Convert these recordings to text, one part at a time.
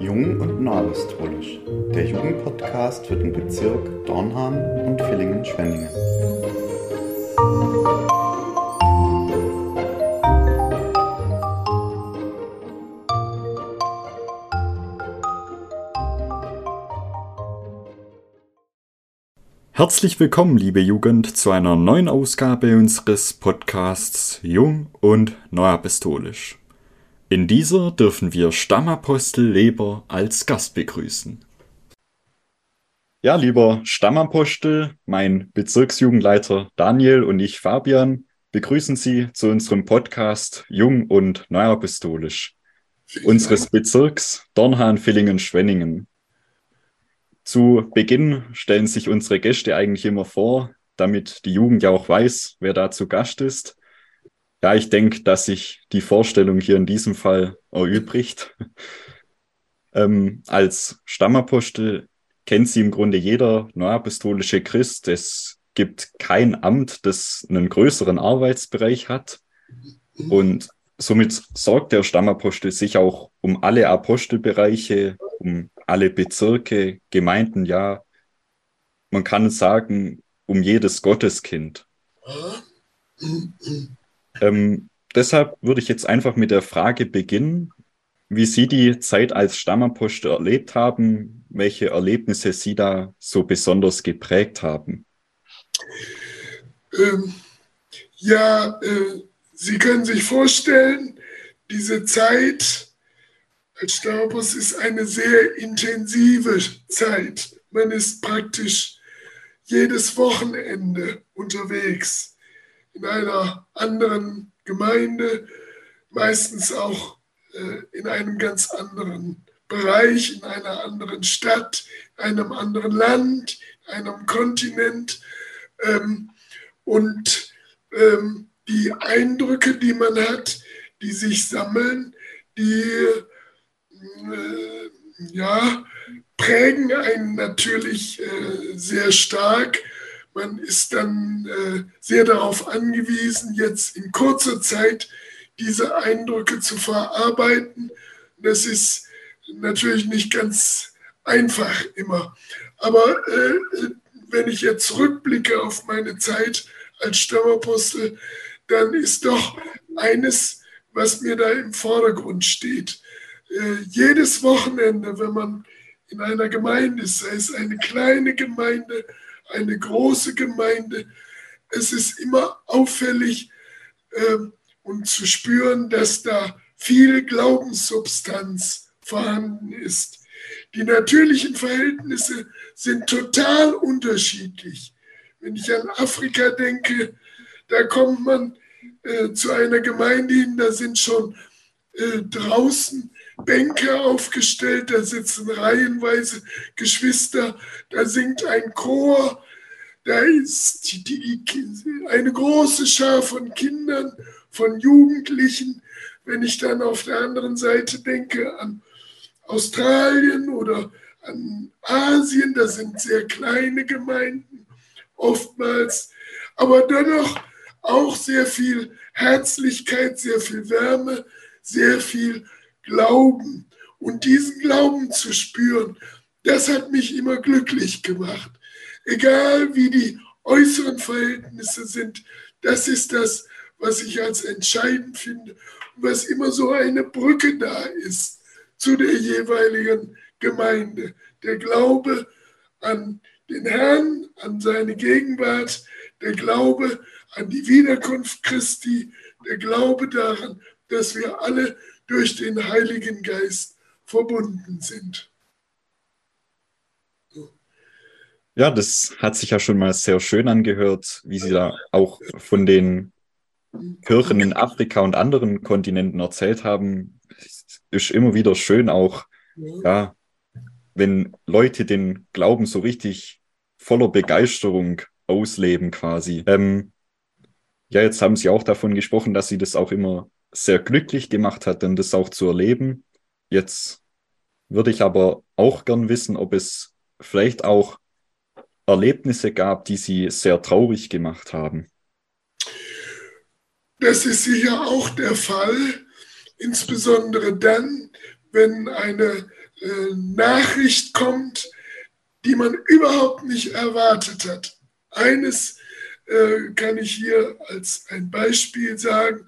Jung und Neuapostolisch, der Jugendpodcast für den Bezirk Dornhahn und Villingen-Schwenningen. Herzlich willkommen, liebe Jugend, zu einer neuen Ausgabe unseres Podcasts Jung und Neuapostolisch. In dieser dürfen wir Stammapostel Leber als Gast begrüßen. Ja, lieber Stammapostel, mein Bezirksjugendleiter Daniel und ich Fabian begrüßen Sie zu unserem Podcast Jung und Neuapostolisch unseres Bezirks Dornhahn-Villingen-Schwenningen. Zu Beginn stellen sich unsere Gäste eigentlich immer vor, damit die Jugend ja auch weiß, wer da zu Gast ist. Ja, ich denke, dass sich die Vorstellung hier in diesem Fall erübrigt. ähm, als Stammapostel kennt sie im Grunde jeder neuapostolische Christ. Es gibt kein Amt, das einen größeren Arbeitsbereich hat. Und somit sorgt der Stammapostel sich auch um alle Apostelbereiche, um alle Bezirke, Gemeinden, ja, man kann sagen, um jedes Gotteskind. ähm, deshalb würde ich jetzt einfach mit der Frage beginnen, wie Sie die Zeit als Stammapostel erlebt haben, welche Erlebnisse Sie da so besonders geprägt haben. Ähm, ja, äh, Sie können sich vorstellen, diese Zeit als Staubus ist eine sehr intensive Zeit. Man ist praktisch jedes Wochenende unterwegs in einer anderen Gemeinde, meistens auch äh, in einem ganz anderen Bereich, in einer anderen Stadt, in einem anderen Land, in einem Kontinent. Ähm, und ähm, die Eindrücke, die man hat, die sich sammeln, die ja, prägen einen natürlich äh, sehr stark. Man ist dann äh, sehr darauf angewiesen, jetzt in kurzer Zeit diese Eindrücke zu verarbeiten. Das ist natürlich nicht ganz einfach immer. Aber äh, wenn ich jetzt zurückblicke auf meine Zeit als Stammapostel, dann ist doch eines, was mir da im Vordergrund steht. Äh, jedes Wochenende, wenn man in einer Gemeinde ist, sei es eine kleine Gemeinde, eine große Gemeinde, es ist immer auffällig äh, und zu spüren, dass da viel Glaubenssubstanz vorhanden ist. Die natürlichen Verhältnisse sind total unterschiedlich. Wenn ich an Afrika denke, da kommt man äh, zu einer Gemeinde hin, da sind schon äh, draußen Bänke aufgestellt, da sitzen reihenweise Geschwister, da singt ein Chor, da ist die, die, eine große Schar von Kindern, von Jugendlichen. Wenn ich dann auf der anderen Seite denke an Australien oder an Asien, da sind sehr kleine Gemeinden oftmals, aber dennoch auch sehr viel Herzlichkeit, sehr viel Wärme, sehr viel Glauben. Und diesen Glauben zu spüren, das hat mich immer glücklich gemacht. Egal wie die äußeren Verhältnisse sind, das ist das, was ich als entscheidend finde und was immer so eine Brücke da ist zu der jeweiligen Gemeinde. Der Glaube an den Herrn, an seine Gegenwart, der Glaube an die Wiederkunft Christi, der Glaube daran, dass wir alle durch den Heiligen Geist verbunden sind. Ja, das hat sich ja schon mal sehr schön angehört, wie Sie da auch von den Kirchen in Afrika und anderen Kontinenten erzählt haben. Es ist immer wieder schön auch, ja. ja, wenn Leute den Glauben so richtig voller Begeisterung ausleben quasi. Ähm, ja, jetzt haben Sie auch davon gesprochen, dass Sie das auch immer sehr glücklich gemacht hat, denn das auch zu erleben. Jetzt würde ich aber auch gern wissen, ob es vielleicht auch Erlebnisse gab, die Sie sehr traurig gemacht haben. Das ist sicher auch der Fall. insbesondere dann, wenn eine äh, Nachricht kommt, die man überhaupt nicht erwartet hat. Eines äh, kann ich hier als ein Beispiel sagen,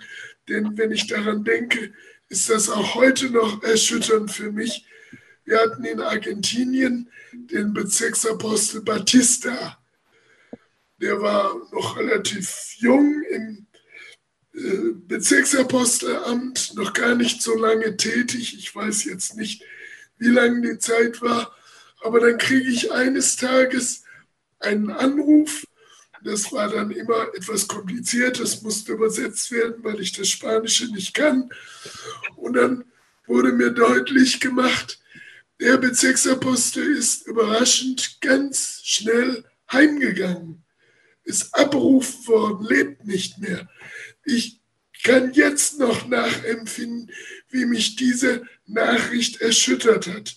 denn wenn ich daran denke, ist das auch heute noch erschütternd für mich. Wir hatten in Argentinien den Bezirksapostel Batista. Der war noch relativ jung im äh, Bezirksapostelamt, noch gar nicht so lange tätig. Ich weiß jetzt nicht, wie lange die Zeit war. Aber dann kriege ich eines Tages einen Anruf. Das war dann immer etwas kompliziert. Das musste übersetzt werden, weil ich das Spanische nicht kann. Und dann wurde mir deutlich gemacht, der Bezirksapostel ist überraschend ganz schnell heimgegangen, ist abberufen worden, lebt nicht mehr. Ich kann jetzt noch nachempfinden, wie mich diese Nachricht erschüttert hat.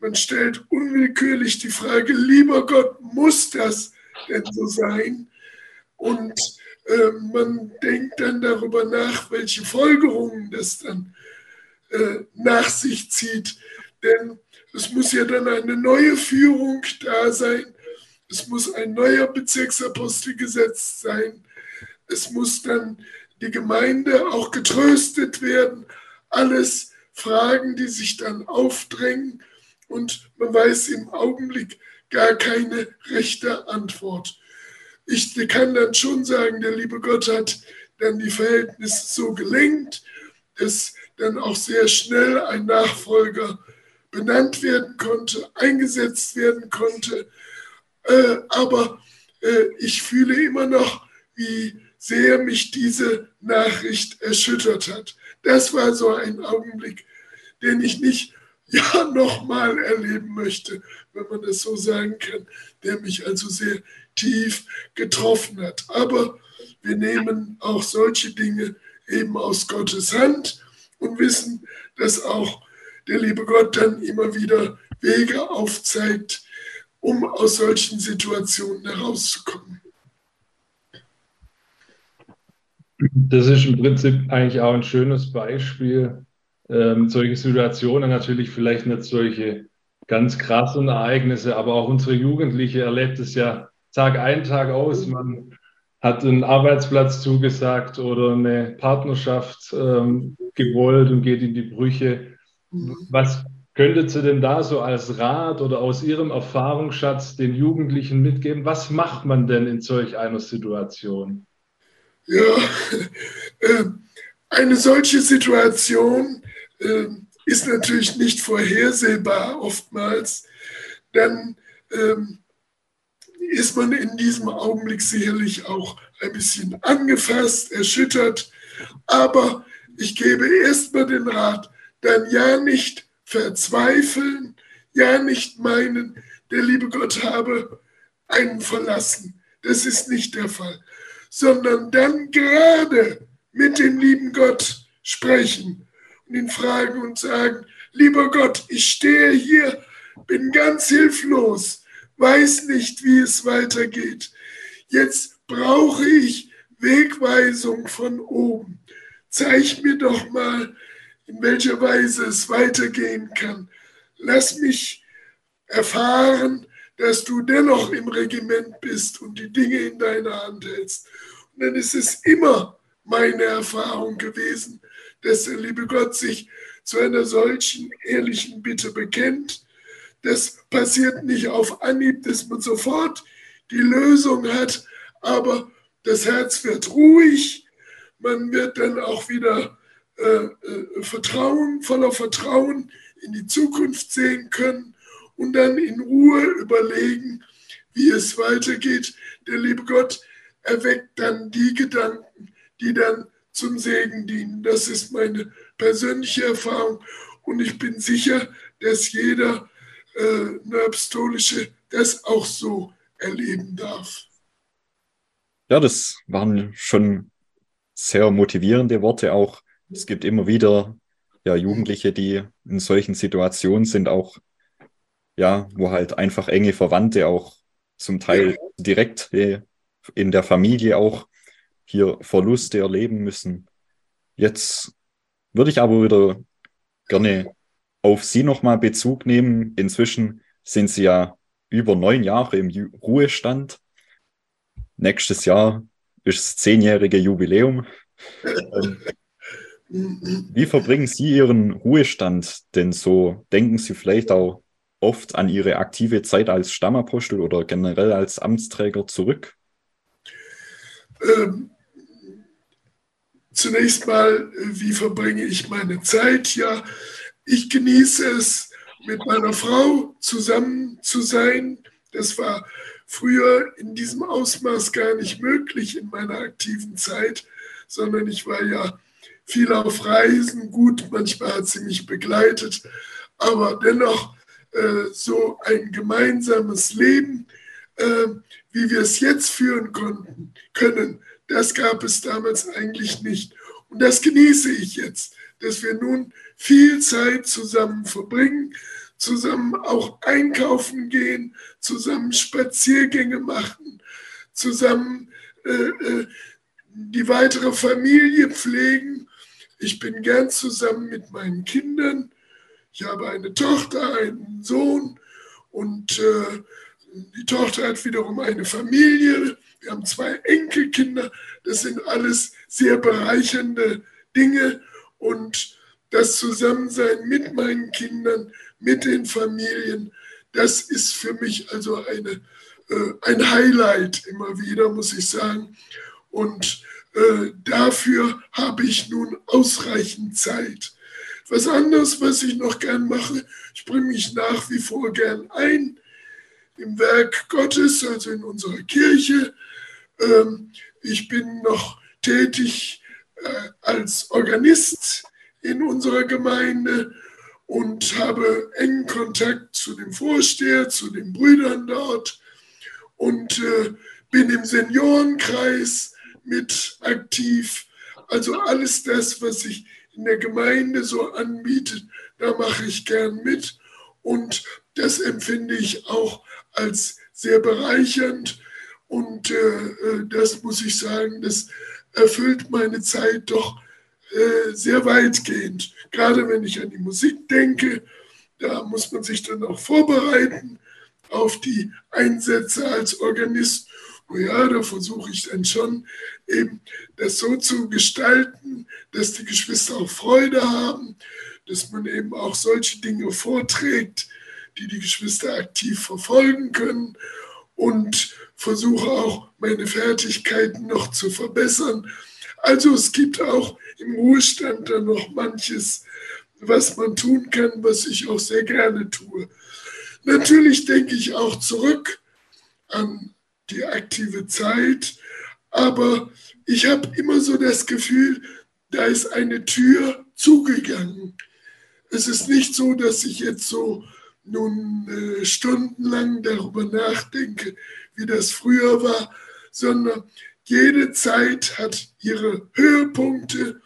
Man stellt unwillkürlich die Frage, lieber Gott, muss das denn so sein? Und äh, man denkt dann darüber nach, welche Folgerungen das dann äh, nach sich zieht. Denn es muss ja dann eine neue Führung da sein. Es muss ein neuer Bezirksapostel gesetzt sein. Es muss dann die Gemeinde auch getröstet werden. Alles Fragen, die sich dann aufdrängen und man weiß im Augenblick gar keine rechte Antwort. Ich kann dann schon sagen, der liebe Gott hat dann die Verhältnisse so gelenkt, dass dann auch sehr schnell ein Nachfolger benannt werden konnte, eingesetzt werden konnte. Äh, aber äh, ich fühle immer noch, wie sehr mich diese Nachricht erschüttert hat. Das war so ein Augenblick, den ich nicht ja nochmal erleben möchte, wenn man das so sagen kann, der mich also sehr tief getroffen hat. Aber wir nehmen auch solche Dinge eben aus Gottes Hand und wissen, dass auch der liebe Gott dann immer wieder Wege aufzeigt, um aus solchen Situationen herauszukommen. Das ist im Prinzip eigentlich auch ein schönes Beispiel. Ähm, solche Situationen natürlich vielleicht nicht solche ganz krassen Ereignisse, aber auch unsere Jugendliche erlebt es ja Tag ein, Tag aus. Man hat einen Arbeitsplatz zugesagt oder eine Partnerschaft ähm, gewollt und geht in die Brüche. Was könntet ihr denn da so als Rat oder aus Ihrem Erfahrungsschatz den Jugendlichen mitgeben? Was macht man denn in solch einer Situation? Ja, äh, eine solche Situation äh, ist natürlich nicht vorhersehbar oftmals. Dann ähm, ist man in diesem Augenblick sicherlich auch ein bisschen angefasst, erschüttert. Aber ich gebe erstmal den Rat, dann ja nicht verzweifeln, ja nicht meinen, der liebe Gott habe einen verlassen. Das ist nicht der Fall sondern dann gerade mit dem lieben Gott sprechen ihn fragen und sagen, lieber Gott, ich stehe hier, bin ganz hilflos, weiß nicht, wie es weitergeht. Jetzt brauche ich Wegweisung von oben. Zeig mir doch mal, in welcher Weise es weitergehen kann. Lass mich erfahren, dass du dennoch im Regiment bist und die Dinge in deiner Hand hältst. Und dann ist es immer meine Erfahrung gewesen, dass der liebe Gott sich zu einer solchen ehrlichen Bitte bekennt. Das passiert nicht auf Anhieb, dass man sofort die Lösung hat, aber das Herz wird ruhig, man wird dann auch wieder äh, äh, Vertrauen, voller Vertrauen in die Zukunft sehen können und dann in Ruhe überlegen, wie es weitergeht. Der liebe Gott erweckt dann die Gedanken, die dann zum Segen dienen. Das ist meine persönliche Erfahrung und ich bin sicher, dass jeder äh, Nerbstolische das auch so erleben darf. Ja, das waren schon sehr motivierende Worte auch. Es gibt immer wieder ja, Jugendliche, die in solchen Situationen sind, auch ja, wo halt einfach enge Verwandte auch zum Teil direkt äh, in der Familie auch hier Verluste erleben müssen. Jetzt würde ich aber wieder gerne auf Sie nochmal Bezug nehmen. Inzwischen sind Sie ja über neun Jahre im Ruhestand. Nächstes Jahr ist das zehnjährige Jubiläum. Ähm, wie verbringen Sie Ihren Ruhestand denn so? Denken Sie vielleicht auch oft an Ihre aktive Zeit als Stammapostel oder generell als Amtsträger zurück? Ähm, zunächst mal, wie verbringe ich meine Zeit? Ja, ich genieße es, mit meiner Frau zusammen zu sein. Das war früher in diesem Ausmaß gar nicht möglich in meiner aktiven Zeit, sondern ich war ja viel auf Reisen. Gut, manchmal hat sie mich begleitet, aber dennoch äh, so ein gemeinsames Leben, äh, wie wir es jetzt führen konnten, können, das gab es damals eigentlich nicht. Und das genieße ich jetzt, dass wir nun viel Zeit zusammen verbringen, zusammen auch einkaufen gehen, zusammen Spaziergänge machen, zusammen äh, äh, die weitere Familie pflegen. Ich bin gern zusammen mit meinen Kindern. Ich habe eine Tochter, einen Sohn und äh, die Tochter hat wiederum eine Familie. Wir haben zwei Enkelkinder. Das sind alles sehr bereichernde Dinge und das Zusammensein mit meinen Kindern, mit den Familien, das ist für mich also eine, äh, ein Highlight immer wieder, muss ich sagen. Und äh, dafür habe ich nun ausreichend Zeit. Was anderes, was ich noch gern mache, ich bringe mich nach wie vor gern ein im Werk Gottes, also in unserer Kirche. Ähm, ich bin noch tätig äh, als Organist in unserer Gemeinde und habe engen Kontakt zu dem Vorsteher, zu den Brüdern dort und äh, bin im Seniorenkreis mit aktiv. Also alles das, was sich in der Gemeinde so anbietet, da mache ich gern mit und das empfinde ich auch als sehr bereichernd und äh, äh das muss ich sagen, das erfüllt meine Zeit doch äh, sehr weitgehend. Gerade wenn ich an die Musik denke, da muss man sich dann auch vorbereiten auf die Einsätze als Organist. Oh ja, da versuche ich dann schon eben das so zu gestalten, dass die Geschwister auch Freude haben, dass man eben auch solche Dinge vorträgt, die die Geschwister aktiv verfolgen können und versuche auch meine Fertigkeiten noch zu verbessern. Also es gibt auch im Ruhestand dann noch manches, was man tun kann, was ich auch sehr gerne tue. Natürlich denke ich auch zurück an die aktive Zeit, aber ich habe immer so das Gefühl, da ist eine Tür zugegangen. Es ist nicht so, dass ich jetzt so nun äh, stundenlang darüber nachdenke, wie das früher war, sondern jede Zeit hat ihre Höhepunkte.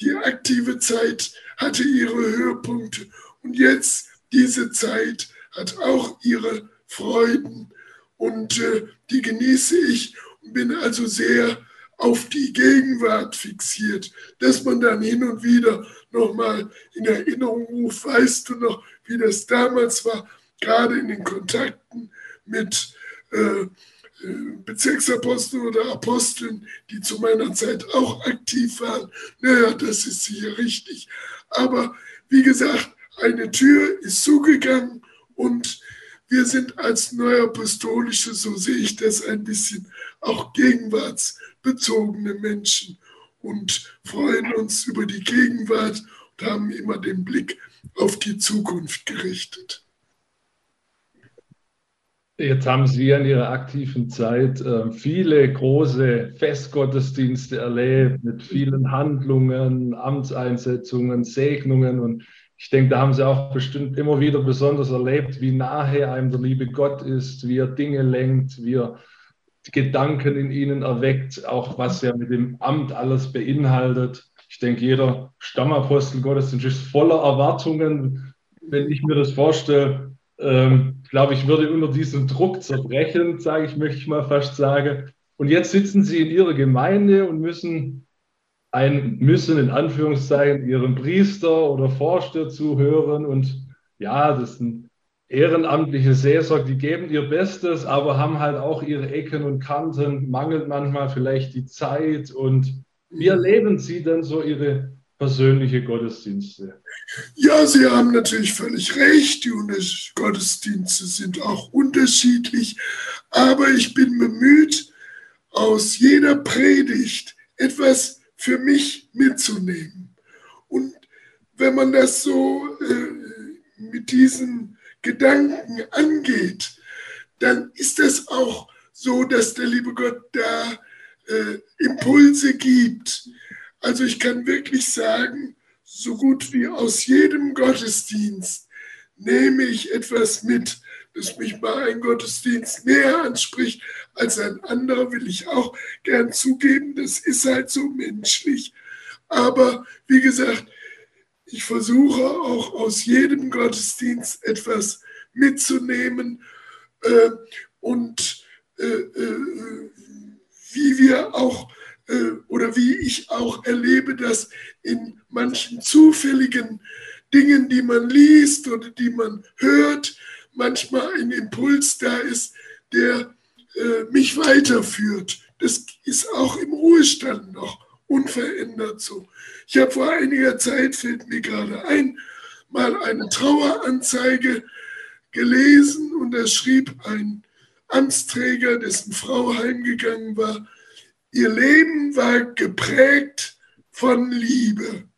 Die aktive Zeit hatte ihre Höhepunkte. Und jetzt diese Zeit hat auch ihre Freuden. Und äh, die genieße ich und bin also sehr auf die Gegenwart fixiert, dass man dann hin und wieder nochmal in Erinnerung ruft, weißt du noch, wie das damals war, gerade in den Kontakten mit äh, Bezirksaposteln oder Aposteln, die zu meiner Zeit auch aktiv waren. Naja, das ist sicher richtig. Aber wie gesagt, eine Tür ist zugegangen und wir sind als Neuapostolische, so sehe ich das ein bisschen, auch gegenwartsbezogene Menschen und freuen uns über die Gegenwart und haben immer den Blick auf die Zukunft gerichtet. Jetzt haben Sie in Ihrer aktiven Zeit äh, viele große Festgottesdienste erlebt mit vielen Handlungen, Amtseinsetzungen, Segnungen. Und ich denke, da haben Sie auch bestimmt immer wieder besonders erlebt, wie nahe einem der liebe Gott ist, wie er Dinge lenkt, wie er Gedanken in Ihnen erweckt, auch was er mit dem Amt alles beinhaltet. Ich denke, jeder Stammapostel Gottesdienst ist voller Erwartungen. Wenn ich mir das vorstelle, ähm, glaube ich, würde unter diesem Druck zerbrechen, sage ich, möchte ich mal fast sagen. Und jetzt sitzen sie in ihrer Gemeinde und müssen ein müssen in Anführungszeichen ihrem Priester oder Vorsteher zuhören. Und ja, das sind ehrenamtliche Seelsorge, die geben ihr Bestes, aber haben halt auch ihre Ecken und Kanten, mangelt manchmal vielleicht die Zeit. Und wie erleben Sie denn so Ihre persönliche Gottesdienste? Ja, Sie haben natürlich völlig recht. Die Gottesdienste sind auch unterschiedlich. Aber ich bin bemüht, aus jeder Predigt etwas für mich mitzunehmen. Und wenn man das so äh, mit diesen Gedanken angeht, dann ist es auch so, dass der liebe Gott da äh, Impulse gibt. Also ich kann wirklich sagen, so gut wie aus jedem Gottesdienst nehme ich etwas mit, das mich bei einem Gottesdienst näher anspricht als ein anderer, will ich auch gern zugeben. Das ist halt so menschlich. Aber wie gesagt, ich versuche auch aus jedem Gottesdienst etwas mitzunehmen äh, und äh, äh, wie wir auch oder wie ich auch erlebe, dass in manchen zufälligen Dingen, die man liest oder die man hört, manchmal ein Impuls da ist, der äh, mich weiterführt. Das ist auch im Ruhestand noch unverändert so. Ich habe vor einiger Zeit, fällt mir gerade ein, mal eine Traueranzeige gelesen und da schrieb ein Amtsträger, dessen Frau heimgegangen war, ihr Leben war geprägt von Liebe.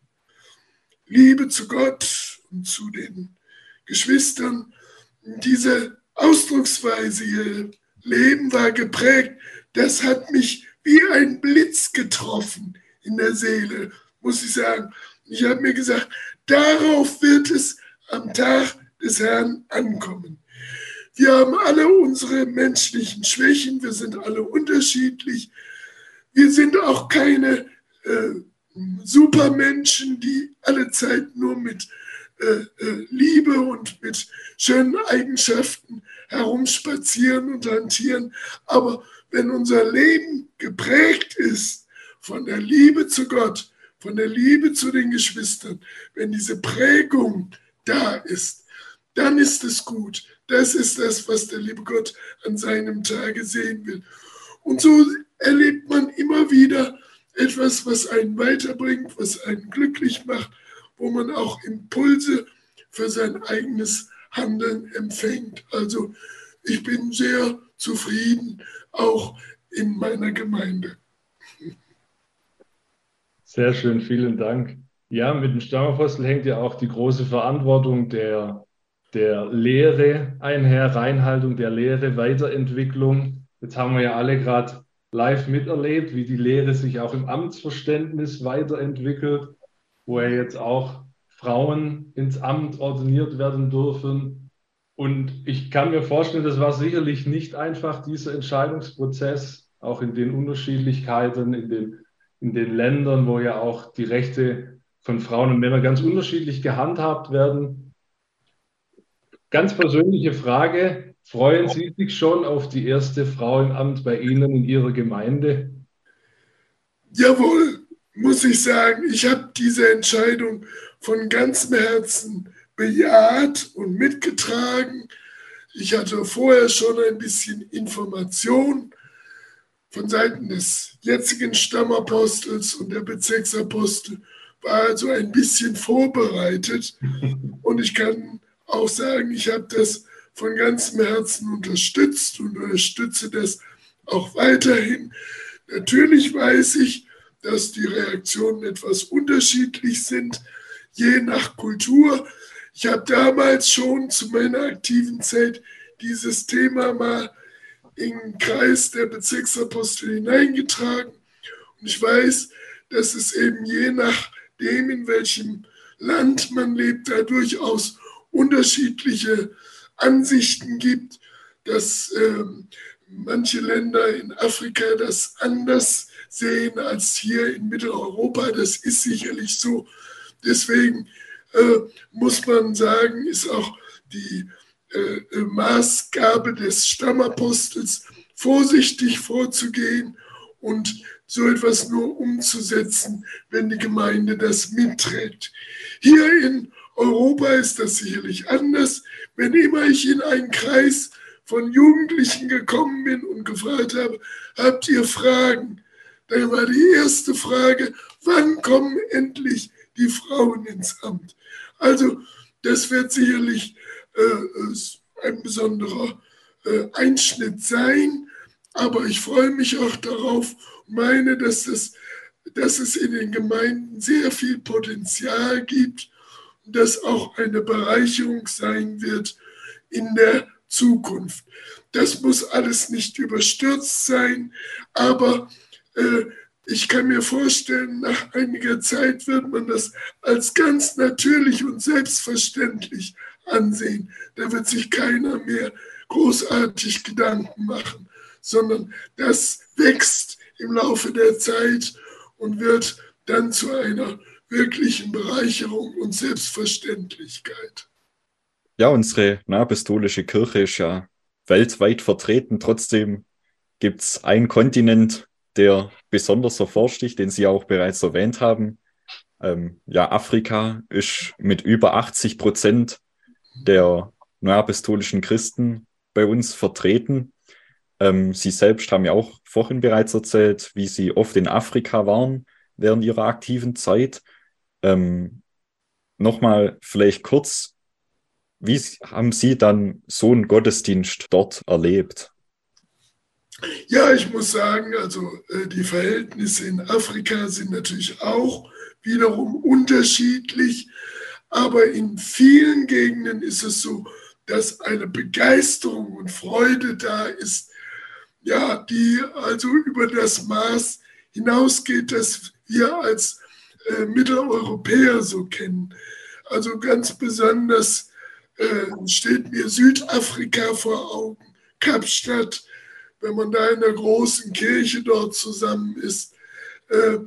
Liebe zu Gott und zu den Geschwistern. Diese Ausdrucksweise, ihr Leben war geprägt, das hat mich wie ein Blitz getroffen in der Seele, muss ich sagen. Ich habe mir gesagt, darauf wird es am Tag des Herrn ankommen. Wir haben alle unsere menschlichen Schwächen, wir sind alle unterschiedlich. Wir sind auch keine äh, Supermenschen, die alle Zeit nur mit äh, äh, Liebe und mit schönen Eigenschaften herumspazieren und hantieren. Aber wenn unser Leben geprägt ist von der Liebe zu Gott, von der Liebe zu den Geschwistern, wenn diese Prägung da ist, dann ist es gut. Das ist das, was der liebe Gott an seinem Tage sehen will. Und so erlebt man immer wieder etwas, was einen weiterbringt, was einen glücklich macht, wo man auch Impulse für sein eigenes Handeln empfängt. Also ich bin sehr zufrieden, auch in meiner Gemeinde. Sehr schön, vielen Dank. Ja, mit dem Stammapostel hängt ja auch die große Verantwortung der der Lehre einher, Reinhaltung der Lehre, Weiterentwicklung. Jetzt haben wir ja alle gerade live miterlebt, wie die Lehre sich auch im Amtsverständnis weiterentwickelt, wo ja jetzt auch Frauen ins Amt ordiniert werden dürfen. Und ich kann mir vorstellen, das war sicherlich nicht einfach, dieser Entscheidungsprozess, auch in den Unterschiedlichkeiten, in den, in den Ländern, wo ja auch die Rechte von Frauen und Männern ganz unterschiedlich gehandhabt werden. Ganz persönliche Frage. Freuen Sie sich schon auf die erste Frau im Amt bei Ihnen in Ihrer Gemeinde? Jawohl, muss ich sagen. Ich habe diese Entscheidung von ganzem Herzen bejaht und mitgetragen. Ich hatte vorher schon ein bisschen Information von Seiten des jetzigen Stammapostels und der Bezirksapostel, war also ein bisschen vorbereitet. Und ich kann auch sagen, ich habe das von ganzem Herzen unterstützt und unterstütze das auch weiterhin. Natürlich weiß ich, dass die Reaktionen etwas unterschiedlich sind, je nach Kultur. Ich habe damals schon zu meiner aktiven Zeit dieses Thema mal in den Kreis der Bezirksapostel hineingetragen. Und ich weiß, dass es eben je nachdem, in welchem Land man lebt, da durchaus unterschiedliche Ansichten gibt, dass ähm, manche Länder in Afrika das anders sehen als hier in Mitteleuropa. Das ist sicherlich so. Deswegen äh, muss man sagen, ist auch die äh, Maßgabe des Stammapostels, vorsichtig vorzugehen und so etwas nur umzusetzen, wenn die Gemeinde das mitträgt. Hier in Europa ist das sicherlich anders. Wenn immer ich in einen Kreis von Jugendlichen gekommen bin und gefragt habe, habt ihr Fragen? Dann war die erste Frage, wann kommen endlich die Frauen ins Amt? Also das wird sicherlich äh, ein besonderer äh, Einschnitt sein, aber ich freue mich auch darauf meine, dass, das, dass es in den Gemeinden sehr viel Potenzial gibt das auch eine Bereicherung sein wird in der Zukunft. Das muss alles nicht überstürzt sein, aber äh, ich kann mir vorstellen, nach einiger Zeit wird man das als ganz natürlich und selbstverständlich ansehen. Da wird sich keiner mehr großartig Gedanken machen, sondern das wächst im Laufe der Zeit und wird dann zu einer wirklichen Bereicherung und Selbstverständlichkeit. Ja, unsere apostolische Kirche ist ja weltweit vertreten. Trotzdem gibt es einen Kontinent, der besonders hervorsticht, den Sie auch bereits erwähnt haben. Ähm, ja, Afrika ist mit über 80 Prozent der neuapostolischen Christen bei uns vertreten. Ähm, Sie selbst haben ja auch vorhin bereits erzählt, wie Sie oft in Afrika waren während Ihrer aktiven Zeit. Ähm, Nochmal vielleicht kurz, wie haben Sie dann so einen Gottesdienst dort erlebt? Ja, ich muss sagen, also äh, die Verhältnisse in Afrika sind natürlich auch wiederum unterschiedlich, aber in vielen Gegenden ist es so, dass eine Begeisterung und Freude da ist, ja, die also über das Maß hinausgeht, das wir als äh, Mitteleuropäer so kennen. Also ganz besonders äh, steht mir Südafrika vor Augen, Kapstadt, wenn man da in der großen Kirche dort zusammen ist. Äh,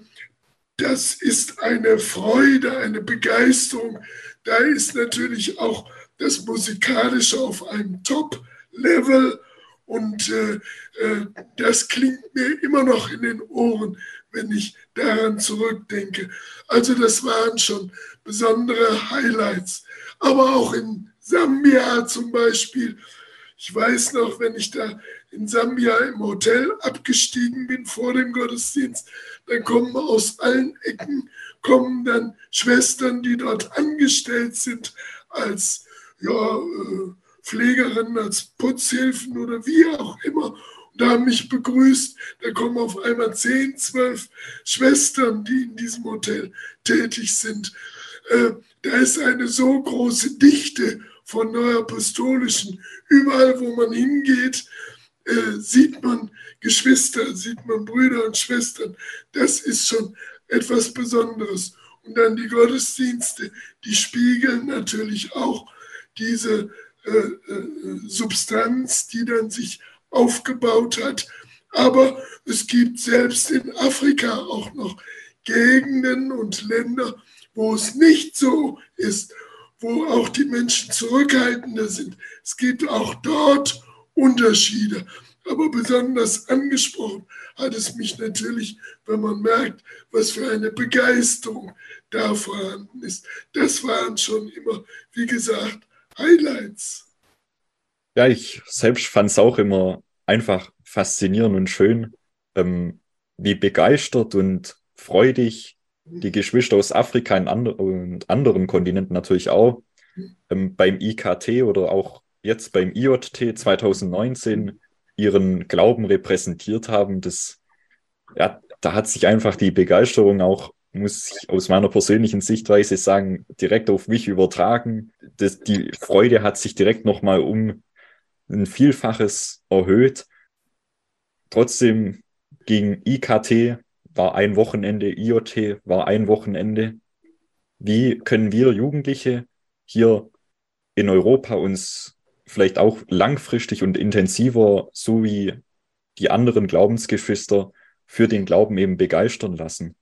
das ist eine Freude, eine Begeisterung. Da ist natürlich auch das Musikalische auf einem Top-Level und äh, äh, das klingt mir immer noch in den Ohren, wenn ich daran zurückdenke. Also das waren schon besondere Highlights. Aber auch in Sambia zum Beispiel. Ich weiß noch, wenn ich da in Sambia im Hotel abgestiegen bin vor dem Gottesdienst, dann kommen aus allen Ecken, kommen dann Schwestern, die dort angestellt sind als ja, äh, Pflegerinnen, als Putzhilfen oder wie auch immer und haben mich begrüßt. Da kommen auf einmal zehn, zwölf Schwestern, die in diesem Hotel tätig sind. Äh, da ist eine so große Dichte von Neuapostolischen. Überall, wo man hingeht, äh, sieht man Geschwister, sieht man Brüder und Schwestern. Das ist schon etwas Besonderes. Und dann die Gottesdienste, die spiegeln natürlich auch diese äh, äh, Substanz, die dann sich aufgebaut hat. Aber es gibt selbst in Afrika auch noch Gegenden und Länder, wo es nicht so ist, wo auch die Menschen zurückhaltender sind. Es gibt auch dort Unterschiede. Aber besonders angesprochen hat es mich natürlich, wenn man merkt, was für eine Begeisterung da vorhanden ist. Das waren schon immer, wie gesagt, Highlights. Ja, ich selbst fand es auch immer einfach faszinierend und schön, ähm, wie begeistert und freudig die Geschwister aus Afrika and und anderen Kontinenten natürlich auch ähm, beim IKT oder auch jetzt beim IJT 2019 ihren Glauben repräsentiert haben. Das, ja, da hat sich einfach die Begeisterung auch, muss ich aus meiner persönlichen Sichtweise sagen, direkt auf mich übertragen. Das, die Freude hat sich direkt nochmal um ein Vielfaches erhöht. Trotzdem ging IKT war ein Wochenende, IoT war ein Wochenende. Wie können wir Jugendliche hier in Europa uns vielleicht auch langfristig und intensiver, so wie die anderen Glaubensgeschwister, für den Glauben eben begeistern lassen?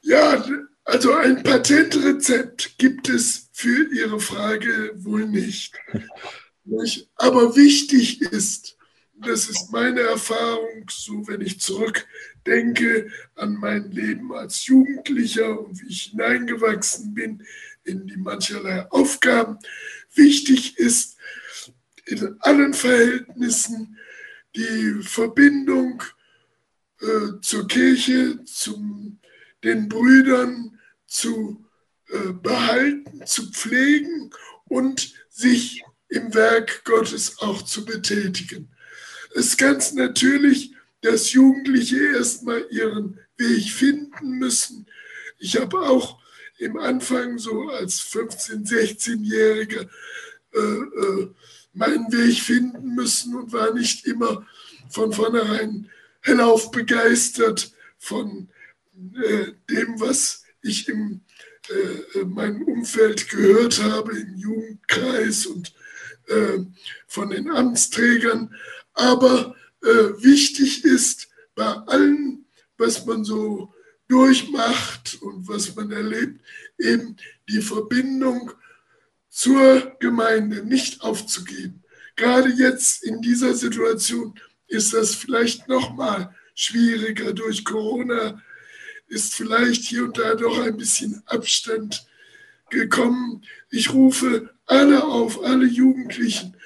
Ja, also ein Patentrezept gibt es für Ihre Frage wohl nicht. Aber wichtig ist, das ist meine Erfahrung, so wenn ich zurückdenke an mein Leben als Jugendlicher und wie ich hineingewachsen bin in die mancherlei Aufgaben. Wichtig ist in allen Verhältnissen die Verbindung äh, zur Kirche, zu den Brüdern zu äh, behalten, zu pflegen und sich im Werk Gottes auch zu betätigen. Es ist ganz natürlich, dass Jugendliche erstmal ihren Weg finden müssen. Ich habe auch im Anfang so als 15-, 16-Jähriger äh, äh, meinen Weg finden müssen und war nicht immer von vornherein hellauf begeistert von äh, dem, was ich im äh, meinem Umfeld gehört habe, im Jugendkreis und äh, von den Amtsträgern. Aber äh, wichtig ist bei allem, was man so durchmacht und was man erlebt, eben die Verbindung zur Gemeinde nicht aufzugeben. Gerade jetzt in dieser Situation ist das vielleicht noch mal schwieriger durch Corona, ist vielleicht hier und da doch ein bisschen Abstand gekommen. Ich rufe alle auf, alle Jugendlichen,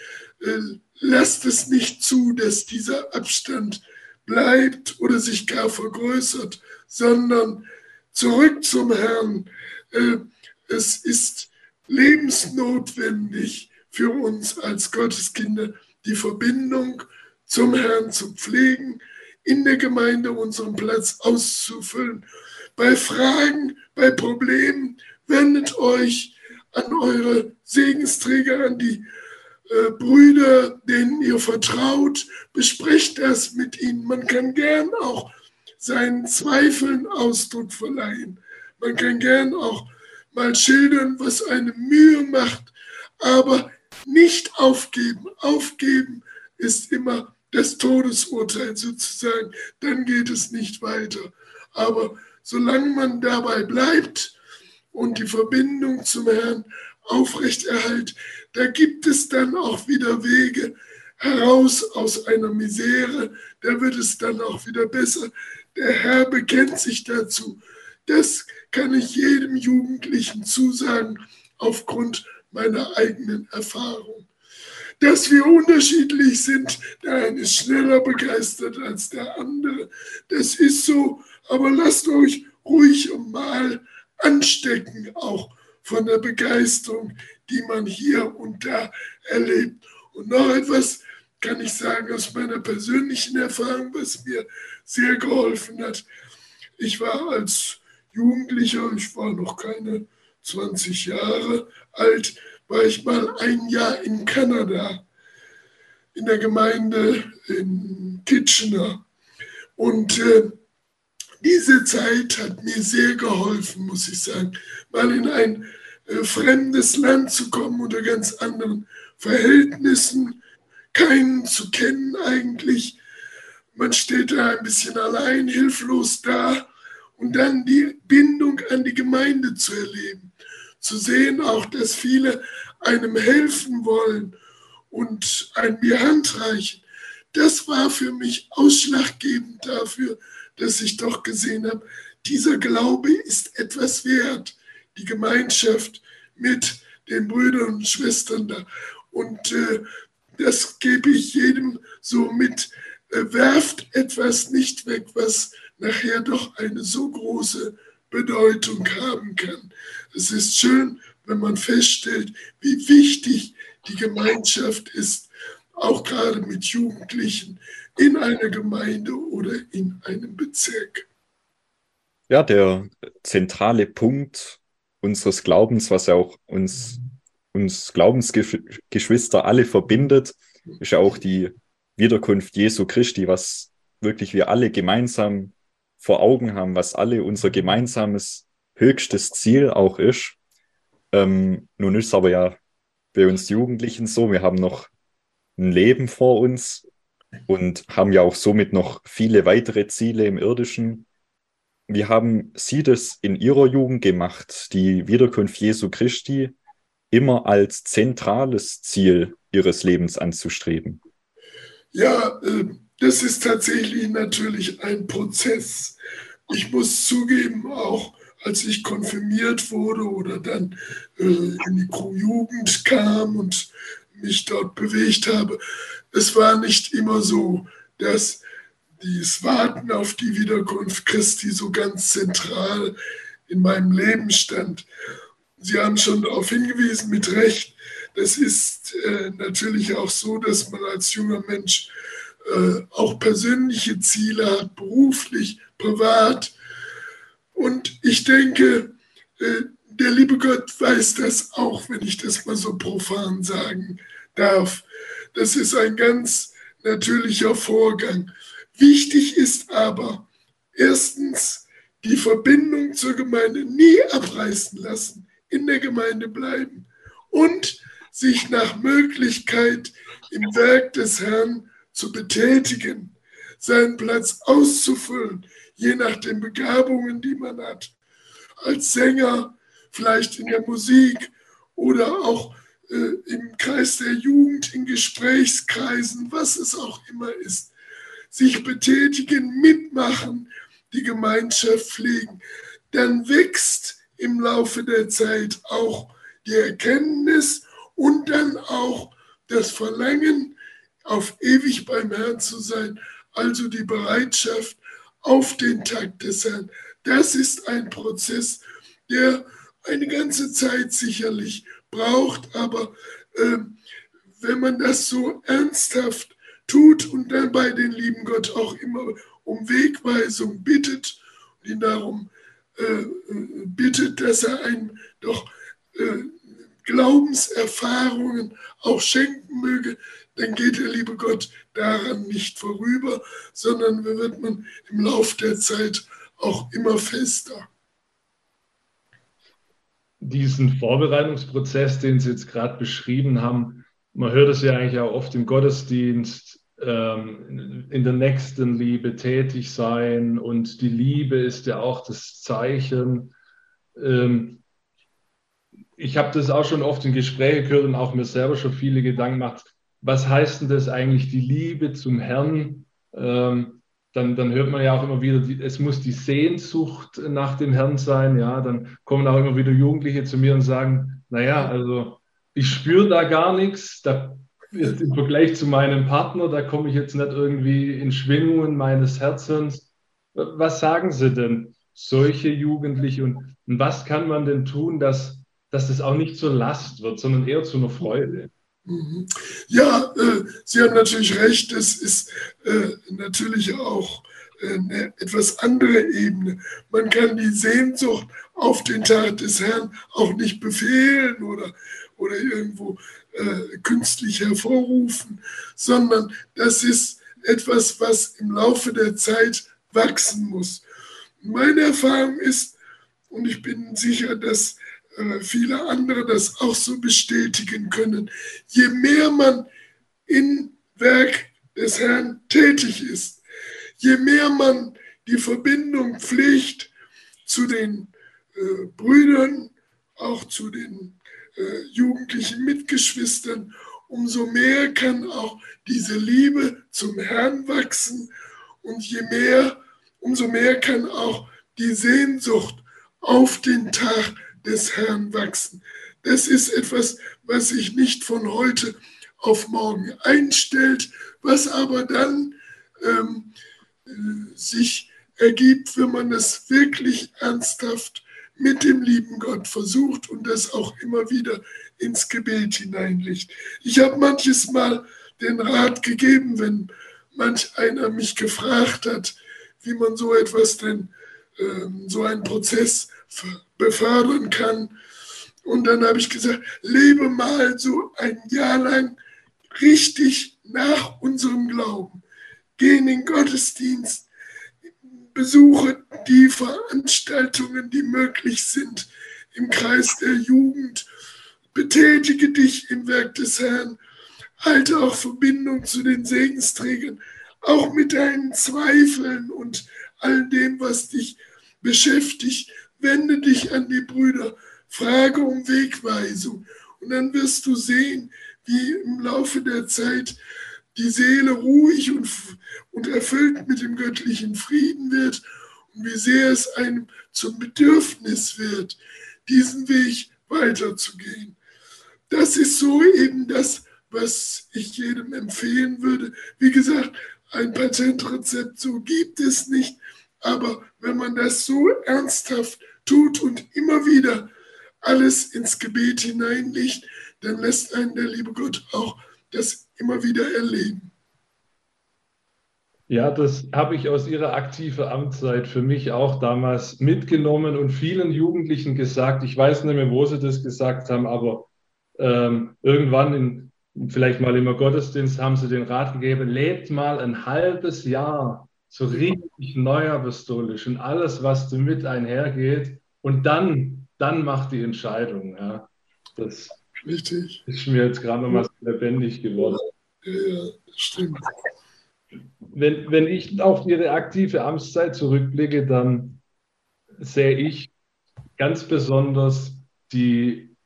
äh, lasst es nicht zu, dass dieser Abstand bleibt oder sich gar vergrößert, sondern zurück zum Herrn. Äh, es ist lebensnotwendig für uns als Gotteskinder, die Verbindung zum Herrn zu pflegen, in der Gemeinde unseren Platz auszufüllen. Bei Fragen, bei Problemen wendet euch an eure Segensträger, an die äh, Brüder, denen ihr vertraut, besprecht das mit ihnen. Man kann gern auch seinen Zweifeln Ausdruck verleihen. Man kann gern auch mal schildern, was eine Mühe macht, aber nicht aufgeben. Aufgeben ist immer das Todesurteil sozusagen, dann geht es nicht weiter. Aber solange man dabei bleibt und die Verbindung zum Herrn aufrechterhält, da gibt es dann auch wieder Wege heraus aus einer Misere, da wird es dann auch wieder besser. Der Herr bekennt sich dazu. Das kann ich jedem Jugendlichen zusagen aufgrund meiner eigenen Erfahrung dass wir unterschiedlich sind. Der eine ist schneller begeistert als der andere. Das ist so. Aber lasst euch ruhig mal anstecken, auch von der Begeisterung, die man hier und da erlebt. Und noch etwas kann ich sagen aus meiner persönlichen Erfahrung, was mir sehr geholfen hat. Ich war als Jugendlicher, ich war noch keine 20 Jahre alt, war ich mal ein Jahr in Kanada, in der Gemeinde in Kitchener. Und äh, diese Zeit hat mir sehr geholfen, muss ich sagen, mal in ein äh, fremdes Land zu kommen unter ganz anderen Verhältnissen, keinen zu kennen eigentlich. Man steht da ein bisschen allein, hilflos da und dann die Bindung an die Gemeinde zu erleben zu sehen auch, dass viele einem helfen wollen und ein mir Hand reichen. Das war für mich ausschlaggebend dafür, dass ich doch gesehen habe, dieser Glaube ist etwas wert, die Gemeinschaft mit den Brüdern und Schwestern da. Und äh, das gebe ich jedem so mit. Äh, werft etwas nicht weg, was nachher doch eine so große Bedeutung haben kann. Es ist schön, wenn man feststellt, wie wichtig die Gemeinschaft ist, auch gerade mit Jugendlichen in einer Gemeinde oder in einem Bezirk. Ja, der zentrale Punkt unseres Glaubens, was ja auch uns, uns Glaubensgeschwister alle verbindet, ist ja auch die Wiederkunft Jesu Christi, was wirklich wir alle gemeinsam vor Augen haben, was alle unser gemeinsames höchstes Ziel auch ist. Ähm, nun ist aber ja bei uns Jugendlichen so, wir haben noch ein Leben vor uns und haben ja auch somit noch viele weitere Ziele im irdischen. Wie haben Sie das in Ihrer Jugend gemacht, die Wiederkunft Jesu Christi immer als zentrales Ziel Ihres Lebens anzustreben? Ja, äh, das ist tatsächlich natürlich ein Prozess. Ich muss zugeben, auch als ich konfirmiert wurde oder dann äh, in die Jugend kam und mich dort bewegt habe, es war nicht immer so, dass das Warten auf die Wiederkunft Christi so ganz zentral in meinem Leben stand. Sie haben schon darauf hingewiesen, mit Recht, das ist äh, natürlich auch so, dass man als junger Mensch äh, auch persönliche Ziele hat, beruflich, privat. Und ich denke, äh, der liebe Gott weiß das auch, wenn ich das mal so profan sagen darf. Das ist ein ganz natürlicher Vorgang. Wichtig ist aber, erstens, die Verbindung zur Gemeinde nie abreißen lassen, in der Gemeinde bleiben und sich nach Möglichkeit im Werk des Herrn zu betätigen, seinen Platz auszufüllen, je nach den Begabungen, die man hat. Als Sänger, vielleicht in der Musik oder auch im Kreis der Jugend, in Gesprächskreisen, was es auch immer ist. Sich betätigen, mitmachen, die Gemeinschaft pflegen. Dann wächst im Laufe der Zeit auch die Erkenntnis und dann auch das Verlangen, auf ewig beim Herrn zu sein, also die Bereitschaft auf den Tag des Herrn. Das ist ein Prozess, der eine ganze Zeit sicherlich braucht, aber äh, wenn man das so ernsthaft tut und dann bei den lieben Gott auch immer um Wegweisung bittet und ihn darum äh, bittet, dass er einem doch äh, Glaubenserfahrungen auch schenken möge, dann geht der liebe Gott daran nicht vorüber, sondern wird man im Laufe der Zeit auch immer fester. Diesen Vorbereitungsprozess, den Sie jetzt gerade beschrieben haben, man hört es ja eigentlich auch oft im Gottesdienst, ähm, in der nächsten Liebe tätig sein und die Liebe ist ja auch das Zeichen. Ähm, ich habe das auch schon oft in Gesprächen gehört und auch mir selber schon viele Gedanken gemacht was heißt denn das eigentlich, die Liebe zum Herrn? Ähm, dann, dann hört man ja auch immer wieder, die, es muss die Sehnsucht nach dem Herrn sein. Ja, dann kommen auch immer wieder Jugendliche zu mir und sagen, naja, also ich spüre da gar nichts. Da, im Vergleich zu meinem Partner, da komme ich jetzt nicht irgendwie in Schwingungen meines Herzens. Was sagen Sie denn, solche Jugendliche? Und, und was kann man denn tun, dass, dass das auch nicht zur Last wird, sondern eher zu einer Freude? Mhm. Ja, äh, Sie haben natürlich recht, es ist äh, natürlich auch äh, eine etwas andere Ebene. Man kann die Sehnsucht auf den Tag des Herrn auch nicht befehlen oder, oder irgendwo äh, künstlich hervorrufen, sondern das ist etwas, was im Laufe der Zeit wachsen muss. Meine Erfahrung ist, und ich bin sicher, dass viele andere das auch so bestätigen können. Je mehr man im Werk des Herrn tätig ist, je mehr man die Verbindung pflegt zu den äh, Brüdern, auch zu den äh, jugendlichen Mitgeschwistern, umso mehr kann auch diese Liebe zum Herrn wachsen und je mehr, umso mehr kann auch die Sehnsucht auf den Tag des Herrn wachsen. Das ist etwas, was sich nicht von heute auf morgen einstellt, was aber dann ähm, äh, sich ergibt, wenn man es wirklich ernsthaft mit dem lieben Gott versucht und das auch immer wieder ins Gebet hineinlegt. Ich habe manches Mal den Rat gegeben, wenn manch einer mich gefragt hat, wie man so etwas denn, ähm, so einen Prozess befördern kann. Und dann habe ich gesagt, lebe mal so ein Jahr lang richtig nach unserem Glauben. Geh in den Gottesdienst, besuche die Veranstaltungen, die möglich sind im Kreis der Jugend, betätige dich im Werk des Herrn, halte auch Verbindung zu den Segensträgern, auch mit deinen Zweifeln und all dem, was dich beschäftigt, wende dich an die Brüder, frage um Wegweisung und dann wirst du sehen, wie im Laufe der Zeit die Seele ruhig und, und erfüllt mit dem göttlichen Frieden wird und wie sehr es einem zum Bedürfnis wird, diesen Weg weiterzugehen. Das ist so eben das, was ich jedem empfehlen würde. Wie gesagt, ein Patentrezept so gibt es nicht, aber wenn man das so ernsthaft tut und immer wieder alles ins Gebet hineinlegt, dann lässt einen der liebe Gott auch das immer wieder erleben. Ja, das habe ich aus Ihrer aktiven Amtszeit für mich auch damals mitgenommen und vielen Jugendlichen gesagt. Ich weiß nicht mehr, wo sie das gesagt haben, aber ähm, irgendwann in, vielleicht mal im Gottesdienst haben sie den Rat gegeben, lebt mal ein halbes Jahr so richtig neuapostolisch und alles, was damit einhergeht und dann, dann macht die Entscheidung. Ja. Das Richtig. ist mir jetzt gerade nochmal lebendig geworden. Ja, ja, stimmt. Wenn, wenn ich auf Ihre aktive Amtszeit zurückblicke, dann sehe ich ganz besonders die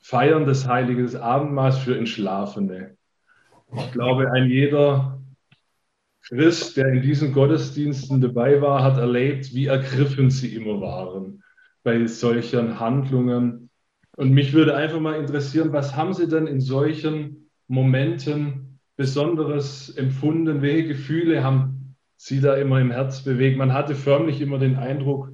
Feiern des Heiligen Abendmahls für Entschlafene. Ich glaube, ein jeder Christ, der in diesen Gottesdiensten dabei war, hat erlebt, wie ergriffen sie immer waren bei solchen Handlungen. Und mich würde einfach mal interessieren, was haben Sie denn in solchen Momenten Besonderes empfunden? Welche Gefühle haben Sie da immer im Herz bewegt? Man hatte förmlich immer den Eindruck,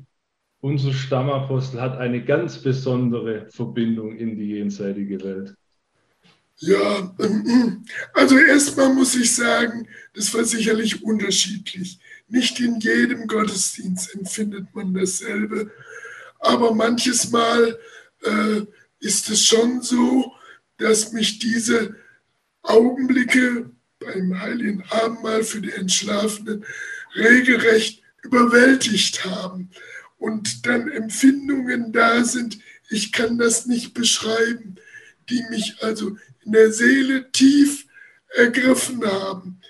unser Stammapostel hat eine ganz besondere Verbindung in die jenseitige Welt. Ja, also erstmal muss ich sagen, das war sicherlich unterschiedlich. Nicht in jedem Gottesdienst empfindet man dasselbe, aber manches Mal äh, ist es schon so, dass mich diese Augenblicke beim Heiligen Abendmahl für die Entschlafenen regelrecht überwältigt haben und dann Empfindungen da sind, ich kann das nicht beschreiben, die mich also in der Seele tief ergriffen haben.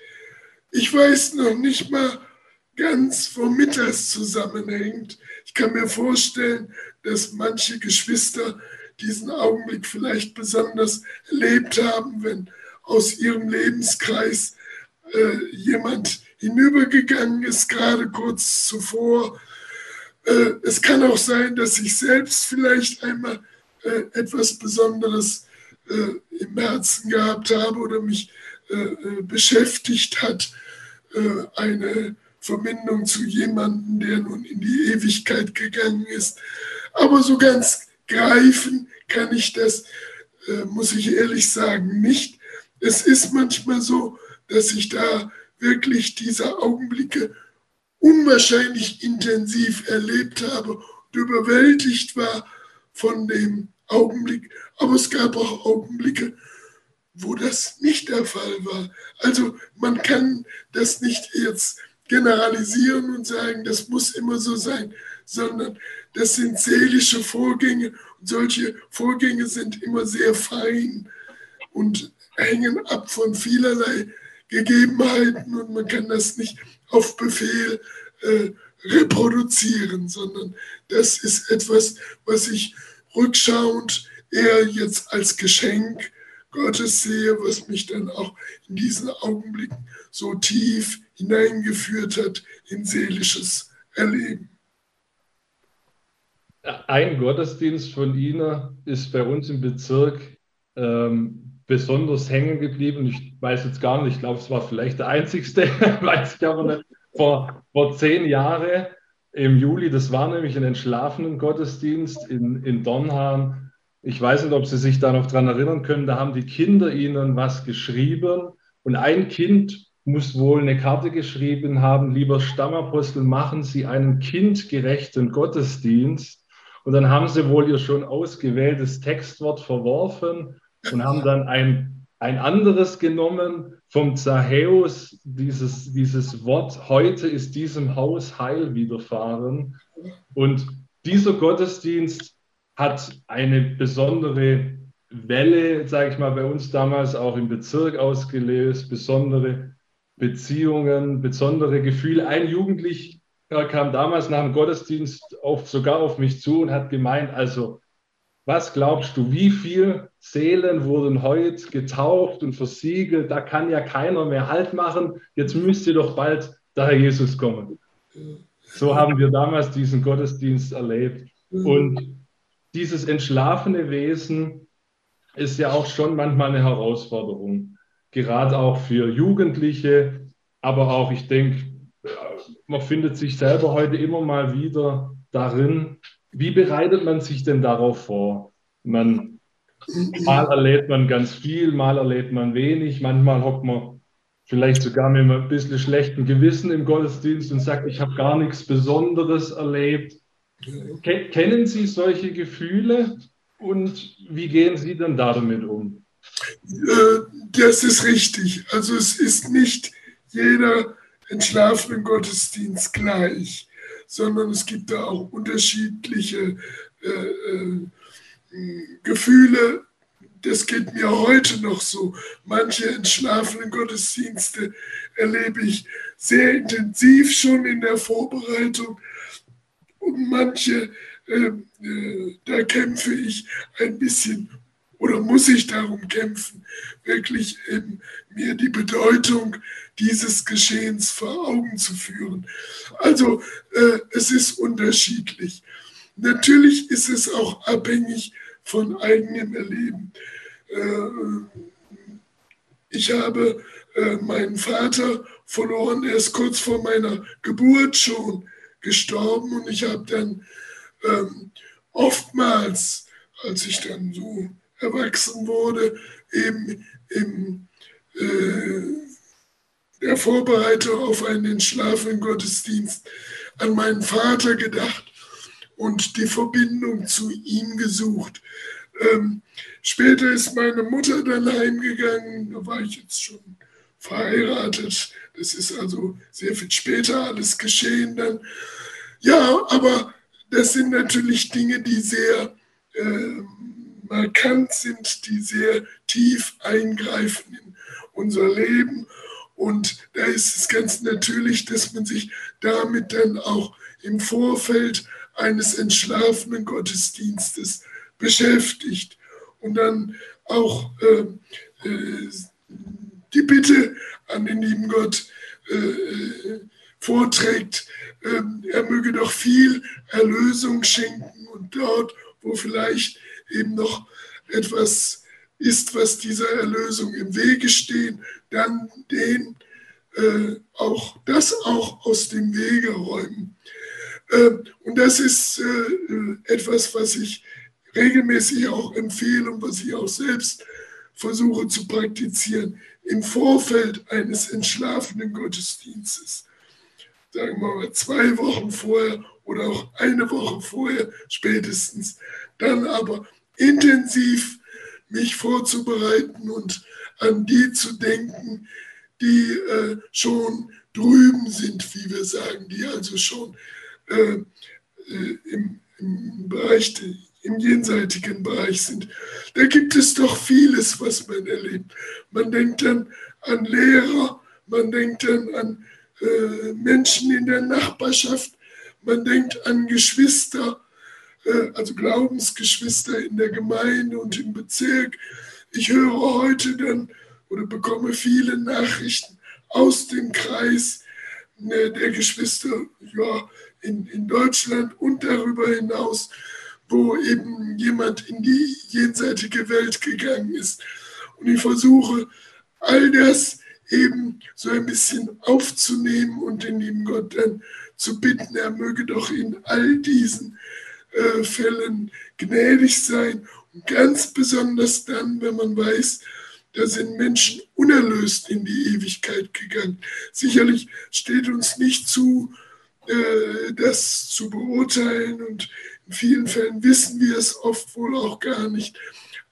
Ich weiß noch nicht mal ganz, womit das zusammenhängt. Ich kann mir vorstellen, dass manche Geschwister diesen Augenblick vielleicht besonders erlebt haben, wenn aus ihrem Lebenskreis äh, jemand hinübergegangen ist, gerade kurz zuvor. Äh, es kann auch sein, dass ich selbst vielleicht einmal äh, etwas Besonderes äh, im Herzen gehabt habe oder mich äh, äh, beschäftigt hat, eine Verbindung zu jemandem, der nun in die Ewigkeit gegangen ist. Aber so ganz greifen kann ich das, muss ich ehrlich sagen, nicht. Es ist manchmal so, dass ich da wirklich diese Augenblicke unwahrscheinlich intensiv erlebt habe und überwältigt war von dem Augenblick, aber es gab auch Augenblicke, wo das nicht der Fall war. Also man kann das nicht jetzt generalisieren und sagen, das muss immer so sein, sondern das sind seelische Vorgänge und solche Vorgänge sind immer sehr fein und hängen ab von vielerlei Gegebenheiten und man kann das nicht auf Befehl äh, reproduzieren, sondern das ist etwas, was ich rückschauend eher jetzt als Geschenk Gottes sehe, was mich dann auch in diesen Augenblicken so tief hineingeführt hat in seelisches Erleben. Ein Gottesdienst von Ihnen ist bei uns im Bezirk ähm, besonders hängen geblieben. Ich weiß jetzt gar nicht, ich glaube, es war vielleicht der einzigste, weiß ich aber nicht. Vor, vor zehn Jahren im Juli. Das war nämlich ein entschlafenen Gottesdienst in, in Dornhahn. Ich weiß nicht, ob Sie sich da noch dran erinnern können. Da haben die Kinder Ihnen was geschrieben und ein Kind muss wohl eine Karte geschrieben haben, lieber Stammapostel, machen Sie einen kindgerechten Gottesdienst. Und dann haben sie wohl ihr schon ausgewähltes Textwort verworfen und haben dann ein, ein anderes genommen, vom Zachäus dieses, dieses Wort, heute ist diesem Haus Heil widerfahren. Und dieser Gottesdienst hat eine besondere Welle, sage ich mal, bei uns damals auch im Bezirk ausgelöst, besondere Beziehungen, besondere Gefühle. Ein Jugendlicher kam damals nach dem Gottesdienst auf, sogar auf mich zu und hat gemeint, also was glaubst du, wie viele Seelen wurden heute getauft und versiegelt? Da kann ja keiner mehr Halt machen. Jetzt müsste doch bald der Herr Jesus kommen. So haben wir damals diesen Gottesdienst erlebt. Und dieses entschlafene Wesen ist ja auch schon manchmal eine Herausforderung, gerade auch für Jugendliche, aber auch, ich denke, man findet sich selber heute immer mal wieder darin, wie bereitet man sich denn darauf vor? Man, mal erlebt man ganz viel, mal erlebt man wenig, manchmal hockt man vielleicht sogar mit einem bisschen schlechten Gewissen im Gottesdienst und sagt, ich habe gar nichts Besonderes erlebt. Kennen Sie solche Gefühle und wie gehen Sie denn damit um? Äh, das ist richtig. Also es ist nicht jeder entschlafene Gottesdienst gleich, sondern es gibt da auch unterschiedliche äh, äh, Gefühle. Das geht mir heute noch so. Manche entschlafenen Gottesdienste erlebe ich sehr intensiv schon in der Vorbereitung und manche, äh, äh, da kämpfe ich ein bisschen oder muss ich darum kämpfen, wirklich ähm, mir die Bedeutung dieses Geschehens vor Augen zu führen. Also äh, es ist unterschiedlich. Natürlich ist es auch abhängig von eigenem Erleben. Äh, ich habe äh, meinen Vater verloren, er ist kurz vor meiner Geburt schon gestorben. Und ich habe dann ähm, oftmals, als ich dann so erwachsen wurde, eben im äh, der Vorbereitung auf einen schlafenden Gottesdienst an meinen Vater gedacht und die Verbindung zu ihm gesucht. Ähm, später ist meine Mutter dann heimgegangen, da war ich jetzt schon verheiratet. Das ist also sehr viel später alles geschehen dann. Ja, aber das sind natürlich Dinge, die sehr äh, markant sind, die sehr tief eingreifen in unser Leben. Und da ist es ganz natürlich, dass man sich damit dann auch im Vorfeld eines entschlafenen Gottesdienstes beschäftigt und dann auch äh, äh, die Bitte an den lieben Gott äh, vorträgt, ähm, er möge doch viel Erlösung schenken und dort, wo vielleicht eben noch etwas ist, was dieser Erlösung im Wege steht, dann den äh, auch das auch aus dem Wege räumen. Äh, und das ist äh, etwas, was ich regelmäßig auch empfehle und was ich auch selbst versuche zu praktizieren im Vorfeld eines entschlafenen Gottesdienstes. Sagen wir mal, zwei Wochen vorher oder auch eine Woche vorher spätestens, dann aber intensiv mich vorzubereiten und an die zu denken, die äh, schon drüben sind, wie wir sagen, die also schon äh, äh, im, im Bereich, im jenseitigen Bereich sind. Da gibt es doch vieles, was man erlebt. Man denkt dann an Lehrer, man denkt dann an äh, Menschen in der Nachbarschaft, man denkt an Geschwister, äh, also Glaubensgeschwister in der Gemeinde und im Bezirk. Ich höre heute dann oder bekomme viele Nachrichten aus dem Kreis äh, der Geschwister ja, in, in Deutschland und darüber hinaus, wo eben jemand in die jenseitige Welt gegangen ist. Und ich versuche all das eben so ein bisschen aufzunehmen und den lieben Gott dann zu bitten, er möge doch in all diesen äh, Fällen gnädig sein. Und ganz besonders dann, wenn man weiß, da sind Menschen unerlöst in die Ewigkeit gegangen. Sicherlich steht uns nicht zu, äh, das zu beurteilen und in vielen Fällen wissen wir es oft wohl auch gar nicht.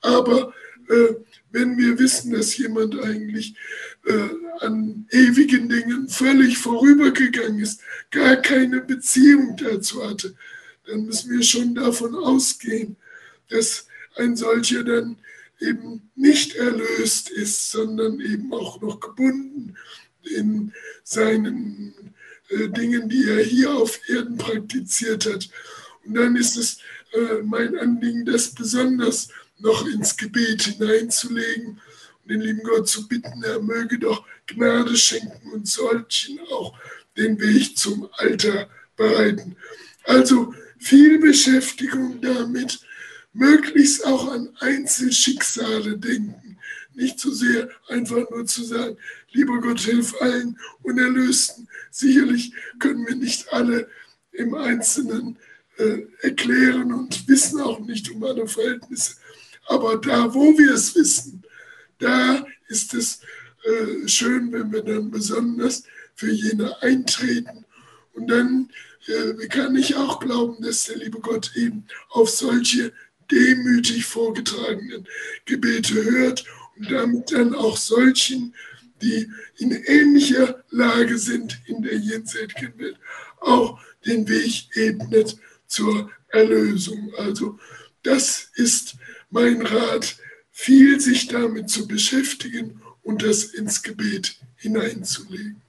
Aber äh, wenn wir wissen, dass jemand eigentlich äh, an ewigen Dingen völlig vorübergegangen ist, gar keine Beziehung dazu hatte, dann müssen wir schon davon ausgehen, dass ein solcher dann eben nicht erlöst ist, sondern eben auch noch gebunden in seinen äh, Dingen, die er hier auf Erden praktiziert hat. Und dann ist es äh, mein Anliegen, das besonders noch ins Gebet hineinzulegen und den lieben Gott zu bitten, er möge doch Gnade schenken und solchen auch den Weg zum Alter bereiten. Also viel Beschäftigung damit, möglichst auch an Einzelschicksale denken. Nicht zu so sehr einfach nur zu sagen, lieber Gott, hilf allen Unerlösten. Sicherlich können wir nicht alle im Einzelnen äh, erklären und wissen auch nicht um alle Verhältnisse. Aber da, wo wir es wissen, da ist es äh, schön, wenn wir dann besonders für jene eintreten. Und dann äh, kann ich auch glauben, dass der liebe Gott eben auf solche demütig vorgetragenen Gebete hört und damit dann auch solchen, die in ähnlicher Lage sind in der jenseitigen Welt, auch den Weg ebnet zur Erlösung. Also das ist mein Rat, viel sich damit zu beschäftigen und das ins Gebet hineinzulegen.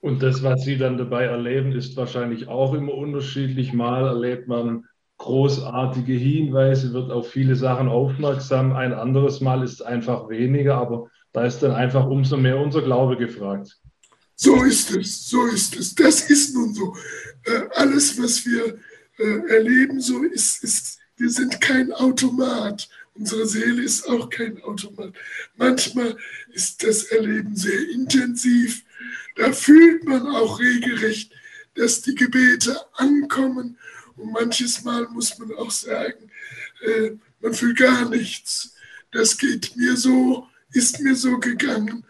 Und das, was Sie dann dabei erleben, ist wahrscheinlich auch immer unterschiedlich. Mal erlebt man großartige Hinweise, wird auf viele Sachen aufmerksam. Ein anderes Mal ist es einfach weniger, aber da ist dann einfach umso mehr unser Glaube gefragt. So ist es, so ist es. Das ist nun so. Äh, alles, was wir äh, erleben, so ist, ist, wir sind kein Automat. Unsere Seele ist auch kein Automat. Manchmal ist das Erleben sehr intensiv. Da fühlt man auch regelrecht, dass die Gebete ankommen. Und manches Mal muss man auch sagen, äh, man fühlt gar nichts. Das geht mir so, ist mir so gegangen.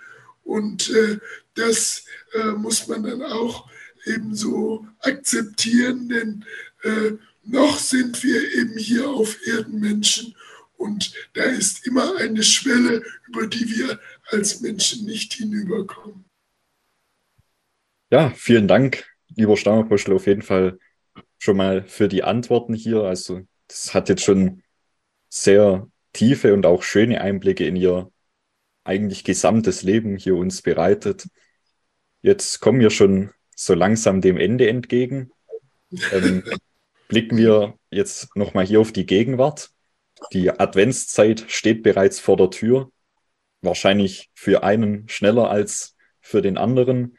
Und äh, das äh, muss man dann auch eben so akzeptieren, denn äh, noch sind wir eben hier auf Erden Menschen und da ist immer eine Schwelle, über die wir als Menschen nicht hinüberkommen. Ja, vielen Dank, lieber Stammapostel, auf jeden Fall schon mal für die Antworten hier. Also, das hat jetzt schon sehr tiefe und auch schöne Einblicke in Ihr eigentlich gesamtes Leben hier uns bereitet. Jetzt kommen wir schon so langsam dem Ende entgegen. Ähm, blicken wir jetzt nochmal hier auf die Gegenwart. Die Adventszeit steht bereits vor der Tür. Wahrscheinlich für einen schneller als für den anderen.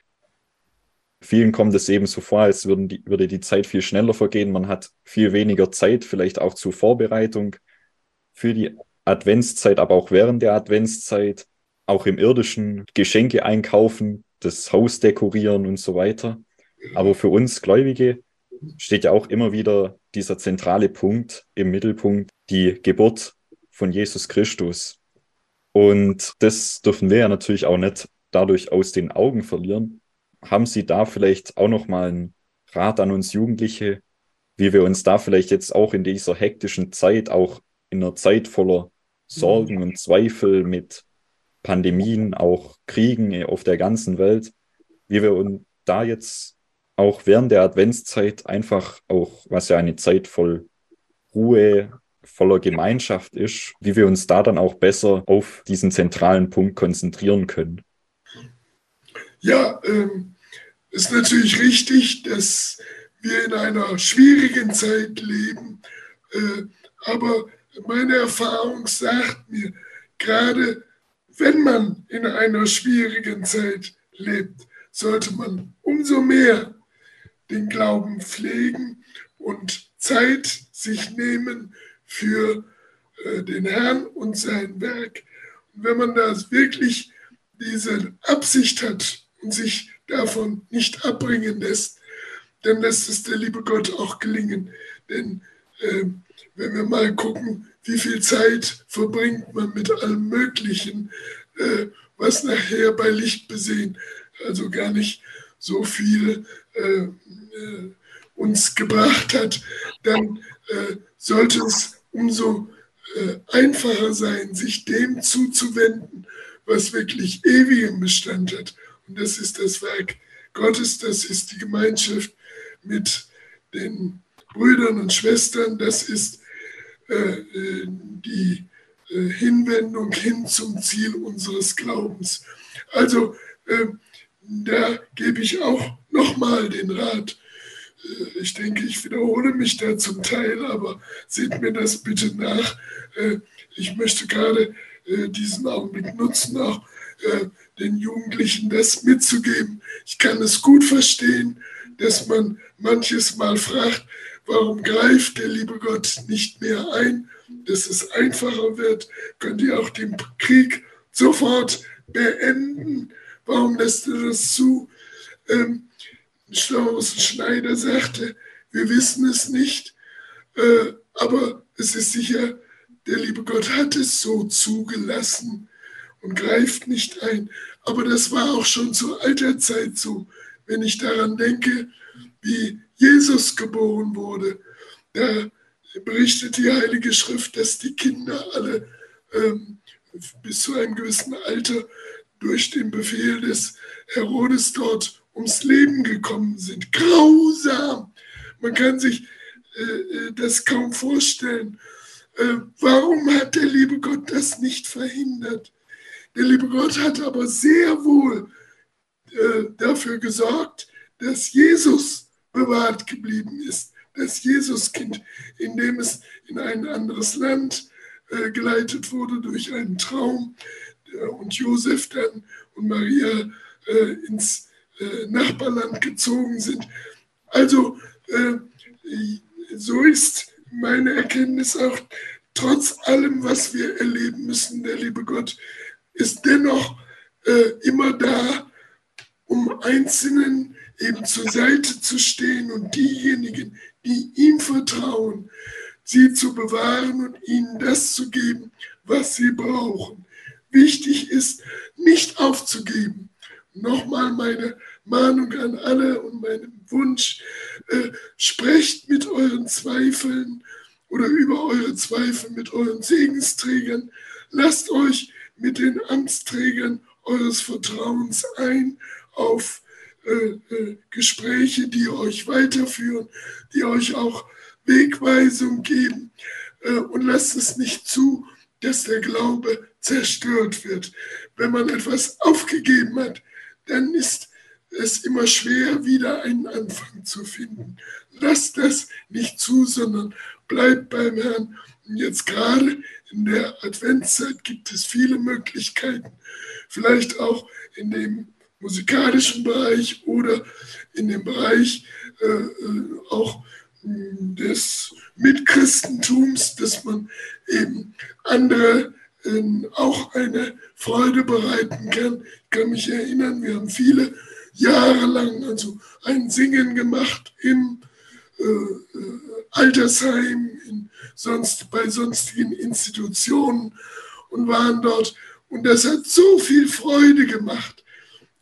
Vielen kommt es eben so vor, als würden die, würde die Zeit viel schneller vergehen. Man hat viel weniger Zeit, vielleicht auch zur Vorbereitung für die Adventszeit, aber auch während der Adventszeit, auch im irdischen Geschenke einkaufen, das Haus dekorieren und so weiter. Aber für uns Gläubige steht ja auch immer wieder dieser zentrale Punkt im Mittelpunkt, die Geburt von Jesus Christus. Und das dürfen wir ja natürlich auch nicht dadurch aus den Augen verlieren. Haben Sie da vielleicht auch noch mal einen Rat an uns Jugendliche, wie wir uns da vielleicht jetzt auch in dieser hektischen Zeit, auch in einer Zeit voller Sorgen und Zweifel mit Pandemien, auch Kriegen auf der ganzen Welt, wie wir uns da jetzt auch während der Adventszeit einfach auch, was ja eine Zeit voll Ruhe, voller Gemeinschaft ist, wie wir uns da dann auch besser auf diesen zentralen Punkt konzentrieren können. Ja, ähm, ist natürlich richtig, dass wir in einer schwierigen Zeit leben, äh, aber meine Erfahrung sagt mir, gerade wenn man in einer schwierigen Zeit lebt, sollte man umso mehr den Glauben pflegen und Zeit sich nehmen für äh, den Herrn und sein Werk. Und wenn man das wirklich diese Absicht hat sich davon nicht abbringen lässt, dann lässt es der liebe Gott auch gelingen. Denn äh, wenn wir mal gucken, wie viel Zeit verbringt man mit allem Möglichen, äh, was nachher bei Licht besehen, also gar nicht so viel äh, äh uns gebracht hat, dann äh, sollte es umso äh, einfacher sein, sich dem zuzuwenden, was wirklich ewigen Bestand hat. Und das ist das Werk Gottes, das ist die Gemeinschaft mit den Brüdern und Schwestern, das ist äh, die äh, Hinwendung hin zum Ziel unseres Glaubens. Also äh, da gebe ich auch nochmal den Rat, äh, ich denke, ich wiederhole mich da zum Teil, aber seht mir das bitte nach. Äh, ich möchte gerade äh, diesen Augenblick nutzen, auch den Jugendlichen das mitzugeben. Ich kann es gut verstehen, dass man manches Mal fragt, warum greift der liebe Gott nicht mehr ein, dass es einfacher wird, könnt ihr auch den Krieg sofort beenden. Warum lässt er das zu? Ähm, Schlaues Schneider sagte, wir wissen es nicht, äh, aber es ist sicher, der liebe Gott hat es so zugelassen und greift nicht ein. Aber das war auch schon zu alter Zeit so. Wenn ich daran denke, wie Jesus geboren wurde, da berichtet die Heilige Schrift, dass die Kinder alle ähm, bis zu einem gewissen Alter durch den Befehl des Herodes dort ums Leben gekommen sind. Grausam! Man kann sich äh, äh, das kaum vorstellen. Äh, warum hat der liebe Gott das nicht verhindert? Der liebe Gott hat aber sehr wohl äh, dafür gesorgt, dass Jesus bewahrt geblieben ist. Das Jesuskind, indem es in ein anderes Land äh, geleitet wurde durch einen Traum äh, und Josef dann und Maria äh, ins äh, Nachbarland gezogen sind. Also äh, so ist meine Erkenntnis auch, trotz allem, was wir erleben müssen, der liebe Gott ist dennoch äh, immer da, um Einzelnen eben zur Seite zu stehen und diejenigen, die ihm vertrauen, sie zu bewahren und ihnen das zu geben, was sie brauchen. Wichtig ist, nicht aufzugeben. Nochmal meine Mahnung an alle und meinen Wunsch, äh, sprecht mit euren Zweifeln oder über eure Zweifel mit euren Segensträgern. Lasst euch mit den Amtsträgern eures Vertrauens ein auf äh, äh, Gespräche, die euch weiterführen, die euch auch Wegweisung geben. Äh, und lasst es nicht zu, dass der Glaube zerstört wird. Wenn man etwas aufgegeben hat, dann ist es immer schwer, wieder einen Anfang zu finden. Lasst das nicht zu, sondern bleibt beim Herrn. Jetzt gerade in der Adventszeit gibt es viele Möglichkeiten, vielleicht auch in dem musikalischen Bereich oder in dem Bereich äh, äh auch hm, des Mitchristentums, dass man eben andere äh, auch eine Freude bereiten kann. Ich kann mich erinnern, wir haben viele jahrelang also ein Singen gemacht im äh, äh, Altersheim, in sonst, bei sonstigen Institutionen und waren dort. Und das hat so viel Freude gemacht,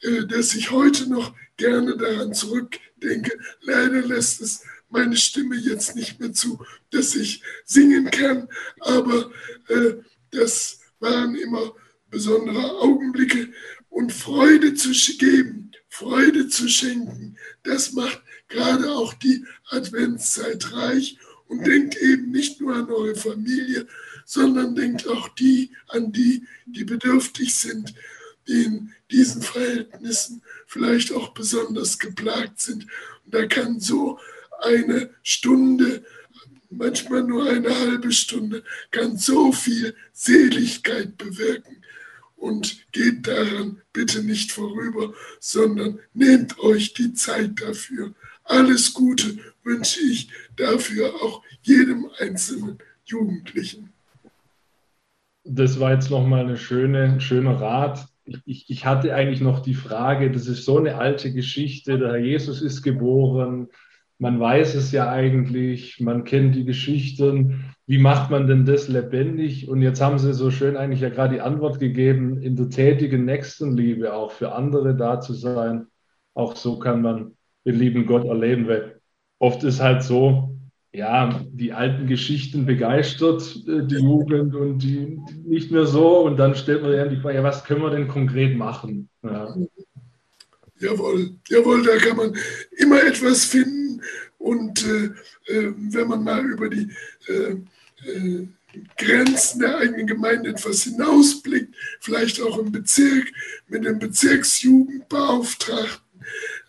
äh, dass ich heute noch gerne daran zurückdenke. Leider lässt es meine Stimme jetzt nicht mehr zu, dass ich singen kann, aber äh, das waren immer besondere Augenblicke und Freude zu geben, Freude zu schenken, das macht gerade auch die Adventszeit reich und denkt eben nicht nur an eure Familie, sondern denkt auch die an die, die bedürftig sind, die in diesen Verhältnissen vielleicht auch besonders geplagt sind. Und da kann so eine Stunde, manchmal nur eine halbe Stunde, kann so viel Seligkeit bewirken und geht daran bitte nicht vorüber, sondern nehmt euch die Zeit dafür. Alles Gute wünsche ich dafür auch jedem einzelnen Jugendlichen. Das war jetzt nochmal ein schöne, schöner Rat. Ich, ich hatte eigentlich noch die Frage, das ist so eine alte Geschichte, der Herr Jesus ist geboren, man weiß es ja eigentlich, man kennt die Geschichten. Wie macht man denn das lebendig? Und jetzt haben Sie so schön eigentlich ja gerade die Antwort gegeben, in der tätigen Nächstenliebe auch für andere da zu sein. Auch so kann man den lieben Gott erleben, weil oft ist halt so, ja, die alten Geschichten begeistert äh, die Jugend und die nicht mehr so. Und dann stellt man ja die Frage, ja, was können wir denn konkret machen? Ja. Jawohl, jawohl, da kann man immer etwas finden. Und äh, äh, wenn man mal über die äh, äh, Grenzen der eigenen Gemeinde etwas hinausblickt, vielleicht auch im Bezirk mit dem Bezirksjugendbeauftragten,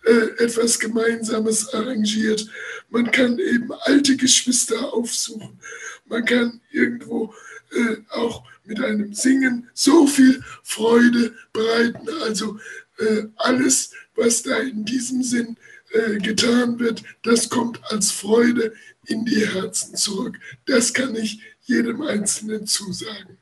äh, etwas Gemeinsames arrangiert. Man kann eben alte Geschwister aufsuchen. Man kann irgendwo äh, auch mit einem Singen so viel Freude bereiten. Also äh, alles, was da in diesem Sinn äh, getan wird, das kommt als Freude in die Herzen zurück. Das kann ich jedem Einzelnen zusagen.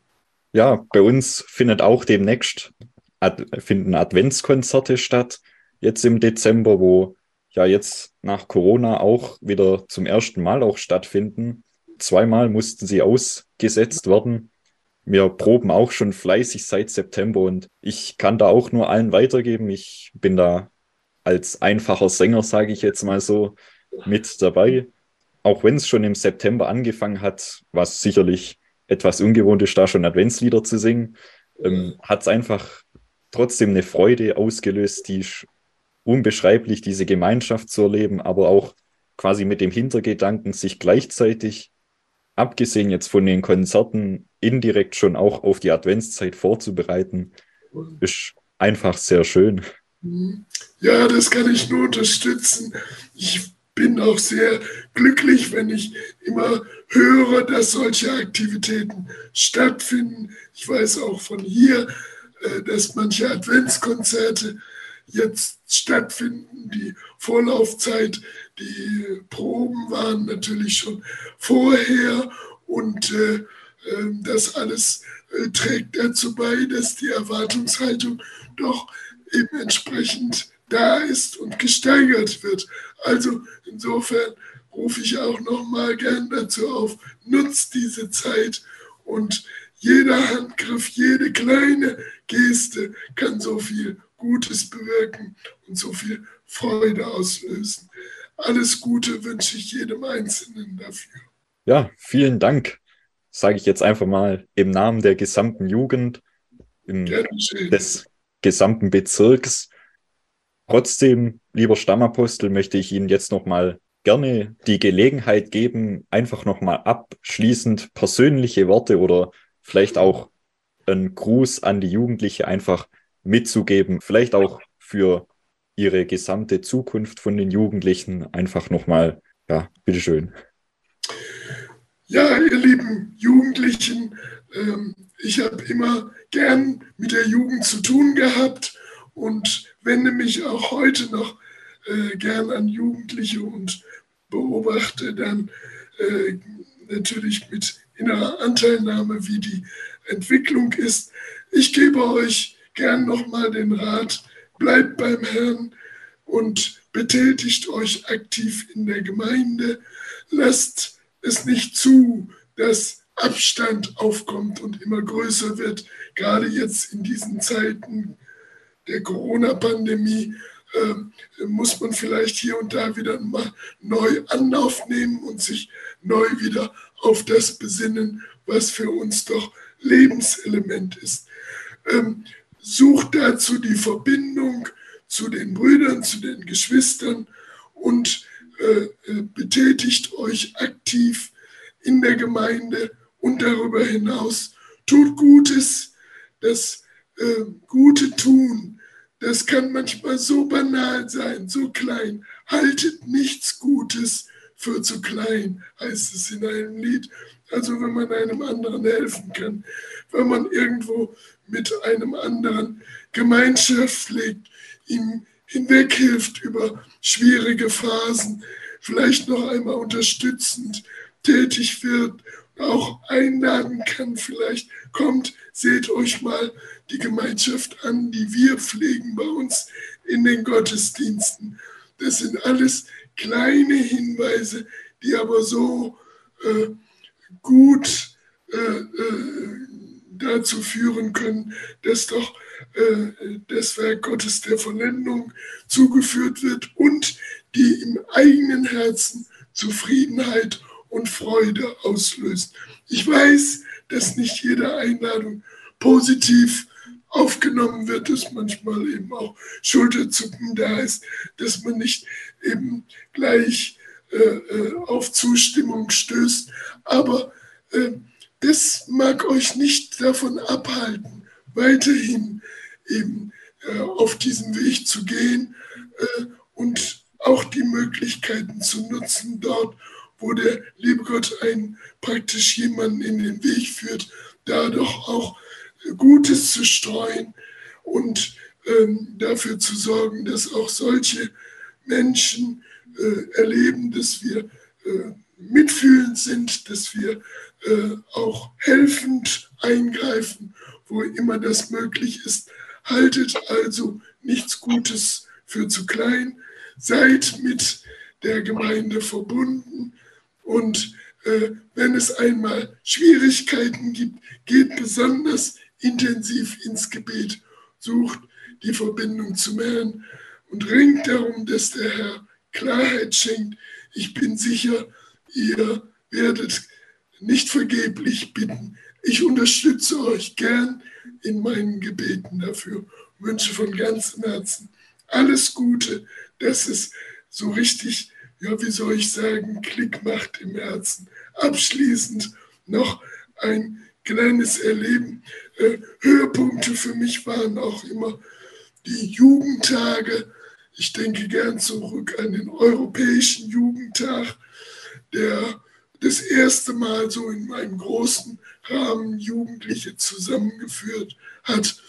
Ja, bei uns findet auch demnächst Ad finden Adventskonzerte statt, jetzt im Dezember, wo ja jetzt nach Corona auch wieder zum ersten Mal auch stattfinden. Zweimal mussten sie ausgesetzt werden. Wir proben auch schon fleißig seit September und ich kann da auch nur allen weitergeben. Ich bin da als einfacher Sänger, sage ich jetzt mal so, mit dabei. Auch wenn es schon im September angefangen hat, was sicherlich etwas ungewohnt ist, da schon Adventslieder zu singen, ähm, hat es einfach trotzdem eine Freude ausgelöst, die ist unbeschreiblich, diese Gemeinschaft zu erleben, aber auch quasi mit dem Hintergedanken, sich gleichzeitig, abgesehen jetzt von den Konzerten, indirekt schon auch auf die Adventszeit vorzubereiten, ist einfach sehr schön. Ja, das kann ich nur unterstützen. Ich bin auch sehr glücklich, wenn ich immer höre, dass solche Aktivitäten stattfinden. Ich weiß auch von hier, äh, dass manche Adventskonzerte jetzt stattfinden. Die Vorlaufzeit, die Proben waren natürlich schon vorher und äh, ähm, das alles äh, trägt dazu bei, dass die Erwartungshaltung doch eben entsprechend da ist und gesteigert wird. Also insofern rufe ich auch noch mal gern dazu auf, nutzt diese Zeit und jeder Handgriff, jede kleine Geste kann so viel Gutes bewirken und so viel Freude auslösen. Alles Gute wünsche ich jedem Einzelnen dafür. Ja, vielen Dank, sage ich jetzt einfach mal im Namen der gesamten Jugend, im, des gesamten Bezirks. Trotzdem, lieber Stammapostel, möchte ich Ihnen jetzt nochmal gerne die Gelegenheit geben, einfach nochmal abschließend persönliche Worte oder vielleicht auch einen Gruß an die Jugendliche einfach mitzugeben, vielleicht auch für ihre gesamte Zukunft von den Jugendlichen einfach nochmal, ja, bitteschön. Ja, ihr lieben Jugendlichen, ähm, ich habe immer gern mit der Jugend zu tun gehabt und wende mich auch heute noch äh, gern an Jugendliche und beobachte dann äh, natürlich mit innerer Anteilnahme, wie die Entwicklung ist. Ich gebe euch gern nochmal den Rat, bleibt beim Herrn und betätigt euch aktiv in der Gemeinde. Lasst es nicht zu, dass Abstand aufkommt und immer größer wird, gerade jetzt in diesen Zeiten der Corona-Pandemie. Äh, muss man vielleicht hier und da wieder mal neu Anlauf nehmen und sich neu wieder auf das besinnen, was für uns doch Lebenselement ist. Ähm, sucht dazu die Verbindung zu den Brüdern, zu den Geschwistern und äh, äh, betätigt euch aktiv in der Gemeinde und darüber hinaus. Tut Gutes, das äh, Gute tun, das kann manchmal so banal sein, so klein. Haltet nichts Gutes für zu klein, heißt es in einem Lied. Also wenn man einem anderen helfen kann, wenn man irgendwo mit einem anderen Gemeinschaft pflegt, ihm hinweghilft über schwierige Phasen, vielleicht noch einmal unterstützend tätig wird, auch einladen kann, vielleicht kommt, seht euch mal die Gemeinschaft an, die wir pflegen bei uns in den Gottesdiensten. Das sind alles kleine Hinweise, die aber so äh, gut äh, äh, dazu führen können, dass doch äh, das Werk Gottes der Vollendung zugeführt wird und die im eigenen Herzen Zufriedenheit und Freude auslöst. Ich weiß, dass nicht jede Einladung positiv aufgenommen wird, dass manchmal eben auch Schulterzucken da ist, dass man nicht eben gleich auf Zustimmung stößt. Aber äh, das mag euch nicht davon abhalten, weiterhin eben äh, auf diesem Weg zu gehen äh, und auch die Möglichkeiten zu nutzen dort, wo der liebe Gott einen praktisch jemanden in den Weg führt, da doch auch Gutes zu streuen und ähm, dafür zu sorgen, dass auch solche Menschen äh, erleben, dass wir äh, mitfühlend sind, dass wir äh, auch helfend eingreifen, wo immer das möglich ist. Haltet also nichts Gutes für zu klein, seid mit der Gemeinde verbunden. Und äh, wenn es einmal Schwierigkeiten gibt, geht besonders intensiv ins Gebet, sucht die Verbindung zum Herrn und ringt darum, dass der Herr Klarheit schenkt. Ich bin sicher, ihr werdet nicht vergeblich bitten. Ich unterstütze euch gern in meinen Gebeten dafür. Wünsche von ganzem Herzen alles Gute, dass es so richtig, ja, wie soll ich sagen, Klick macht im Herzen. Abschließend noch ein kleines Erleben. Äh, Höhepunkte für mich waren auch immer die Jugendtage. Ich denke gern zurück an den Europäischen Jugendtag, der das erste Mal so in meinem großen Rahmen Jugendliche zusammengeführt hat.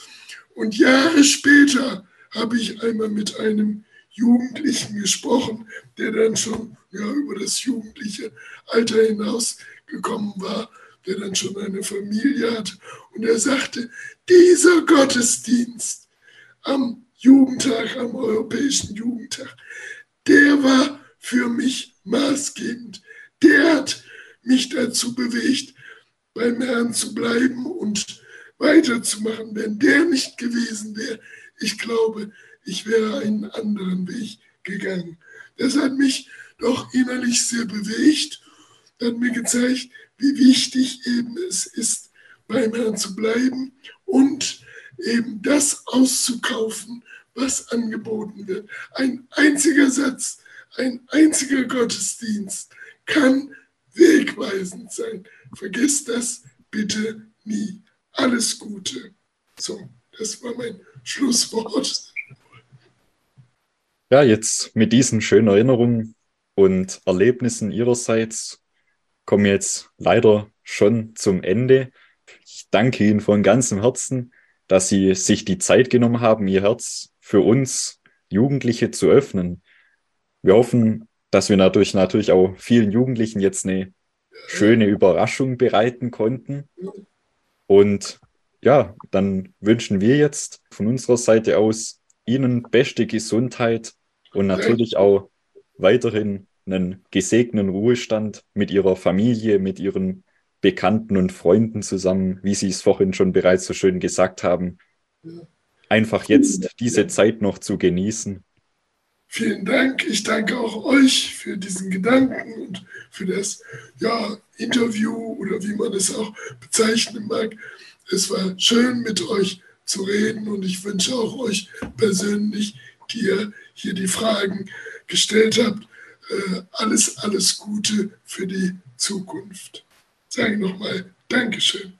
Und Jahre später habe ich einmal mit einem Jugendlichen gesprochen, der dann schon ja, über das jugendliche Alter hinaus gekommen war, der dann schon eine Familie hat. Und er sagte, dieser Gottesdienst am Jugendtag, am Europäischen Jugendtag, der war für mich maßgebend. Der hat mich dazu bewegt, beim Herrn zu bleiben und weiterzumachen. Wenn der nicht gewesen wäre, ich glaube, ich wäre einen anderen Weg gegangen. Das hat mich doch innerlich sehr bewegt, hat mir gezeigt, wie wichtig eben es ist, beim Herrn zu bleiben und eben das auszukaufen, was angeboten wird. Ein einziger Satz, ein einziger Gottesdienst kann wegweisend sein. Vergiss das bitte nie. Alles Gute. So, das war mein Schlusswort. Ja, jetzt mit diesen schönen Erinnerungen und Erlebnissen Ihrerseits kommen wir jetzt leider schon zum Ende. Ich danke Ihnen von ganzem Herzen, dass Sie sich die Zeit genommen haben, Ihr Herz für uns Jugendliche zu öffnen. Wir hoffen, dass wir dadurch natürlich auch vielen Jugendlichen jetzt eine schöne Überraschung bereiten konnten. Und ja, dann wünschen wir jetzt von unserer Seite aus Ihnen beste Gesundheit und natürlich auch weiterhin einen gesegneten Ruhestand mit Ihrer Familie, mit Ihren Bekannten und Freunden zusammen, wie Sie es vorhin schon bereits so schön gesagt haben. Einfach jetzt diese Zeit noch zu genießen. Vielen Dank. Ich danke auch euch für diesen Gedanken und für das ja, Interview oder wie man es auch bezeichnen mag. Es war schön, mit euch zu reden und ich wünsche auch euch persönlich, die ihr hier die Fragen gestellt habt, äh, alles, alles Gute für die Zukunft. Sage nochmal Dankeschön.